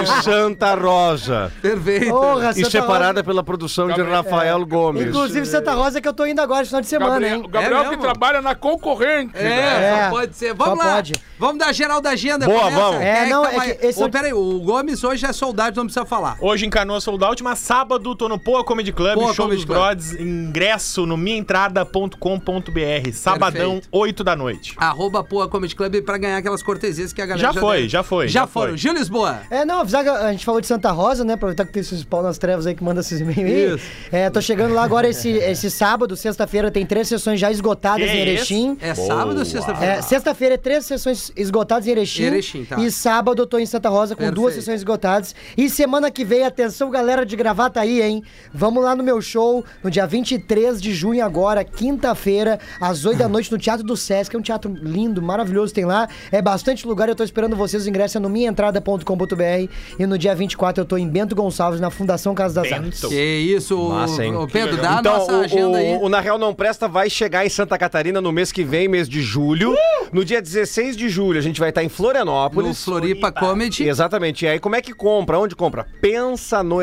de (laughs) Santa Rosa Perfeito. Porra, e Santa separada pela produção de Gabriel- Rafael Gomes. Inclusive Santa Rosa que eu tô indo agora esse final de semana, Gabriel, hein? o Gabriel É que mesmo? trabalha na concorrente. É, É, só pode ser. Vamos só lá. pode. Vamos dar geral da agenda. Boa, começa. vamos. É, não, tá é que esse é Ô, o- peraí, o Gomes hoje é soldado, não precisa falar. Hoje em Canoa Sold Out, mas sábado tô no Poa Comedy Club, Poa show Comedy dos Club. Brods, ingresso no minhaentrada.com.br, sabadão, Perfeito. 8 da noite. Arroba Poa Comedy Club pra ganhar aquelas cortesias que a galera Já foi, deu. já foi, Já, já foram. foi. Gil Lisboa. É, não, avisar que a gente falou de Santa Rosa, né? Aproveitar que tem esses pau nas trevas aí que manda esses e-mails. É, tô chegando lá agora esse, esse sábado, sexta-feira, tem três sessões já esgotadas Que em é Erechim. É sábado ou sexta-feira? É, sexta-feira é três sessões esgotadas em Erechim. Erechim, tá. E sábado eu tô em Santa Rosa com duas Perfeito. sessões esgotadas. E semana que vem, atenção galera de gravata aí, hein? Vamos lá no meu show, no dia 23 de junho agora, quinta-feira, às 8 da noite, no Teatro do Sesc. É um teatro lindo, maravilhoso, tem lá. É bastante lugar, eu tô esperando vocês. O ingresso é no minhaentrada.com.br. E no dia 24 eu tô em Bento Gonçalves, na Fundação Casa das Artes. Que isso, Massa, hein? ô, Pedro, dá a Então, nossa o, agenda o, aí. o Na Real Não Presta vai chegar em Santa Catarina no mês que vem, mês de julho. No dia 16 de julho, a gente vai estar em No Florianópolis. Floripa Comedy. Exatamente. E aí, como é que compra? Onde compra? Pensa no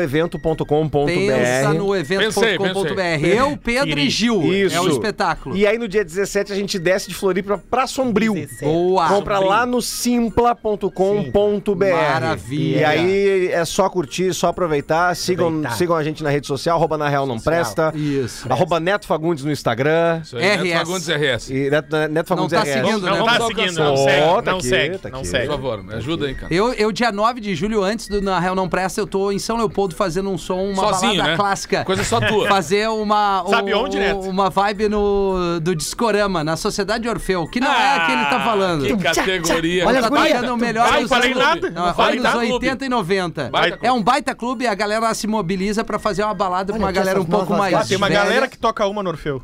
evento.com.br. Pensa no evento.com.br. Eu, Pedro e Gil. Isso. É o espetáculo. E aí, no dia 17, a gente desce de Floripa pra Sombrio. Boa. Compra lá no simpla.com.br. Maravilha. E aí é só curtir, só aproveitar. Sigam, Aproveitar. sigam a gente na rede social, arroba na real não presta. Isso. Arroba Neto Fagundes no Instagram. Isso aí, Neto RS. Fagundes RS. E Neto, Neto Fagundes tá RS. seguindo, Não, né? não tá seguindo, não segue, tá não aqui, segue, tá não aqui. Por segue. favor, me ajuda aí, cara. Eu, eu, dia 9 de julho, antes do Na Real Não Presta, eu tô em São Leopoldo fazendo um som, uma Sozinho, balada né? clássica. Coisa só tua. (laughs) Fazer uma. (laughs) Sabe um- onde, Neto? Uma vibe no, do Discorama, na Sociedade Orfeu, que não é a que ele tá falando. Que categoria. Olha Tá pegando o melhor Não dos falei anos- nada, Não, não falei anos nada. 80 e 90. Baita clube. É um baita clube e a galera se mobiliza pra fazer uma balada pra Olha uma aqui galera um pouco mais. Ah, tem uma velha. galera que toca uma no Orfeu.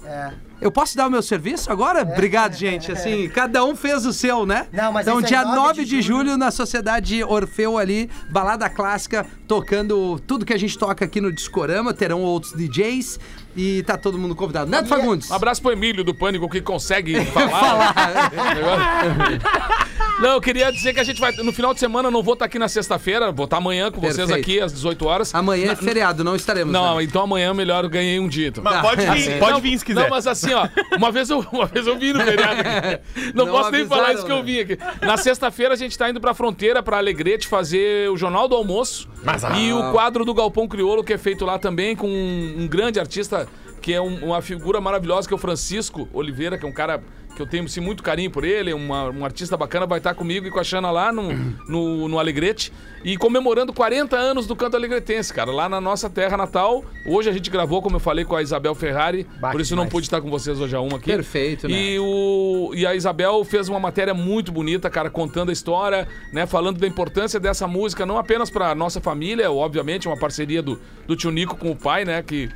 Eu posso dar o meu serviço agora? Obrigado, gente. Assim, cada um fez o seu, né? Não, mas então, é dia 9 9 de de julho, na Sociedade Orfeu ali, balada clássica, tocando tudo que a gente toca aqui no Discorama. Terão outros DJs e tá todo mundo convidado. Neto Fagundes. Um abraço pro Emílio do Pânico que consegue (laughs) falar. (laughs) (laughs) Não, eu queria dizer que a gente vai. No final de semana eu não vou estar aqui na sexta-feira, vou estar amanhã com vocês Perfeito. aqui às 18 horas. Amanhã é feriado, não estaremos. Não, né? então amanhã melhor eu ganhei um dia. Então. Mas pode vir, pode vir se quiser. Não, mas assim, ó, uma vez eu, uma vez eu vim no feriado aqui. (laughs) Não, Não posso nem falar avisaram, isso que eu né? vim aqui. Na sexta-feira a gente tá indo pra fronteira, pra Alegrete, fazer o Jornal do Almoço. Mas, ah. e o quadro do Galpão Crioulo, que é feito lá também com um, um grande artista, que é um- uma figura maravilhosa, que é o Francisco Oliveira, que é um cara que eu tenho assim, muito carinho por ele, uma- um artista bacana, vai estar comigo e com a Xana lá no, no, no Alegrete. E comemorando 40 anos do canto alegretense, cara, lá na nossa terra natal. Hoje a gente gravou, como eu falei, com a Isabel Ferrari, Bah, por isso não pude estar com vocês hoje a uma aqui. Perfeito, né? E, o, e a Isabel fez uma matéria muito bonita, cara, contando a história, né? Falando da importância dessa música, não apenas pra nossa família, obviamente, uma parceria do, do tio Nico com o pai, né? Que,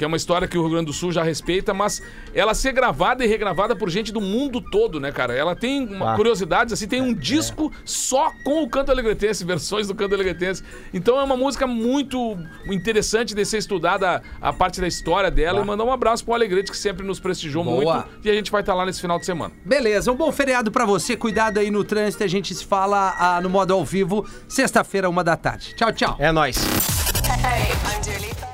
que é uma história que o Rio Grande do Sul já respeita, mas ela ser gravada e regravada por gente do mundo todo, né, cara? Ela tem uma curiosidades, assim, tem um disco só com o canto alegretense, (laughs) versões do canto alegretense. Então é uma música muito interessante de ser estudada a parte da história dela e mandar um abraço pro Alegrete, que sempre nos prestigiou Boa. muito. E a gente vai estar lá nesse final de semana. Beleza, um bom feriado pra você. Cuidado aí no trânsito. A gente se fala ah, no modo ao vivo, sexta-feira, uma da tarde. Tchau, tchau. É nóis. Hey, I'm.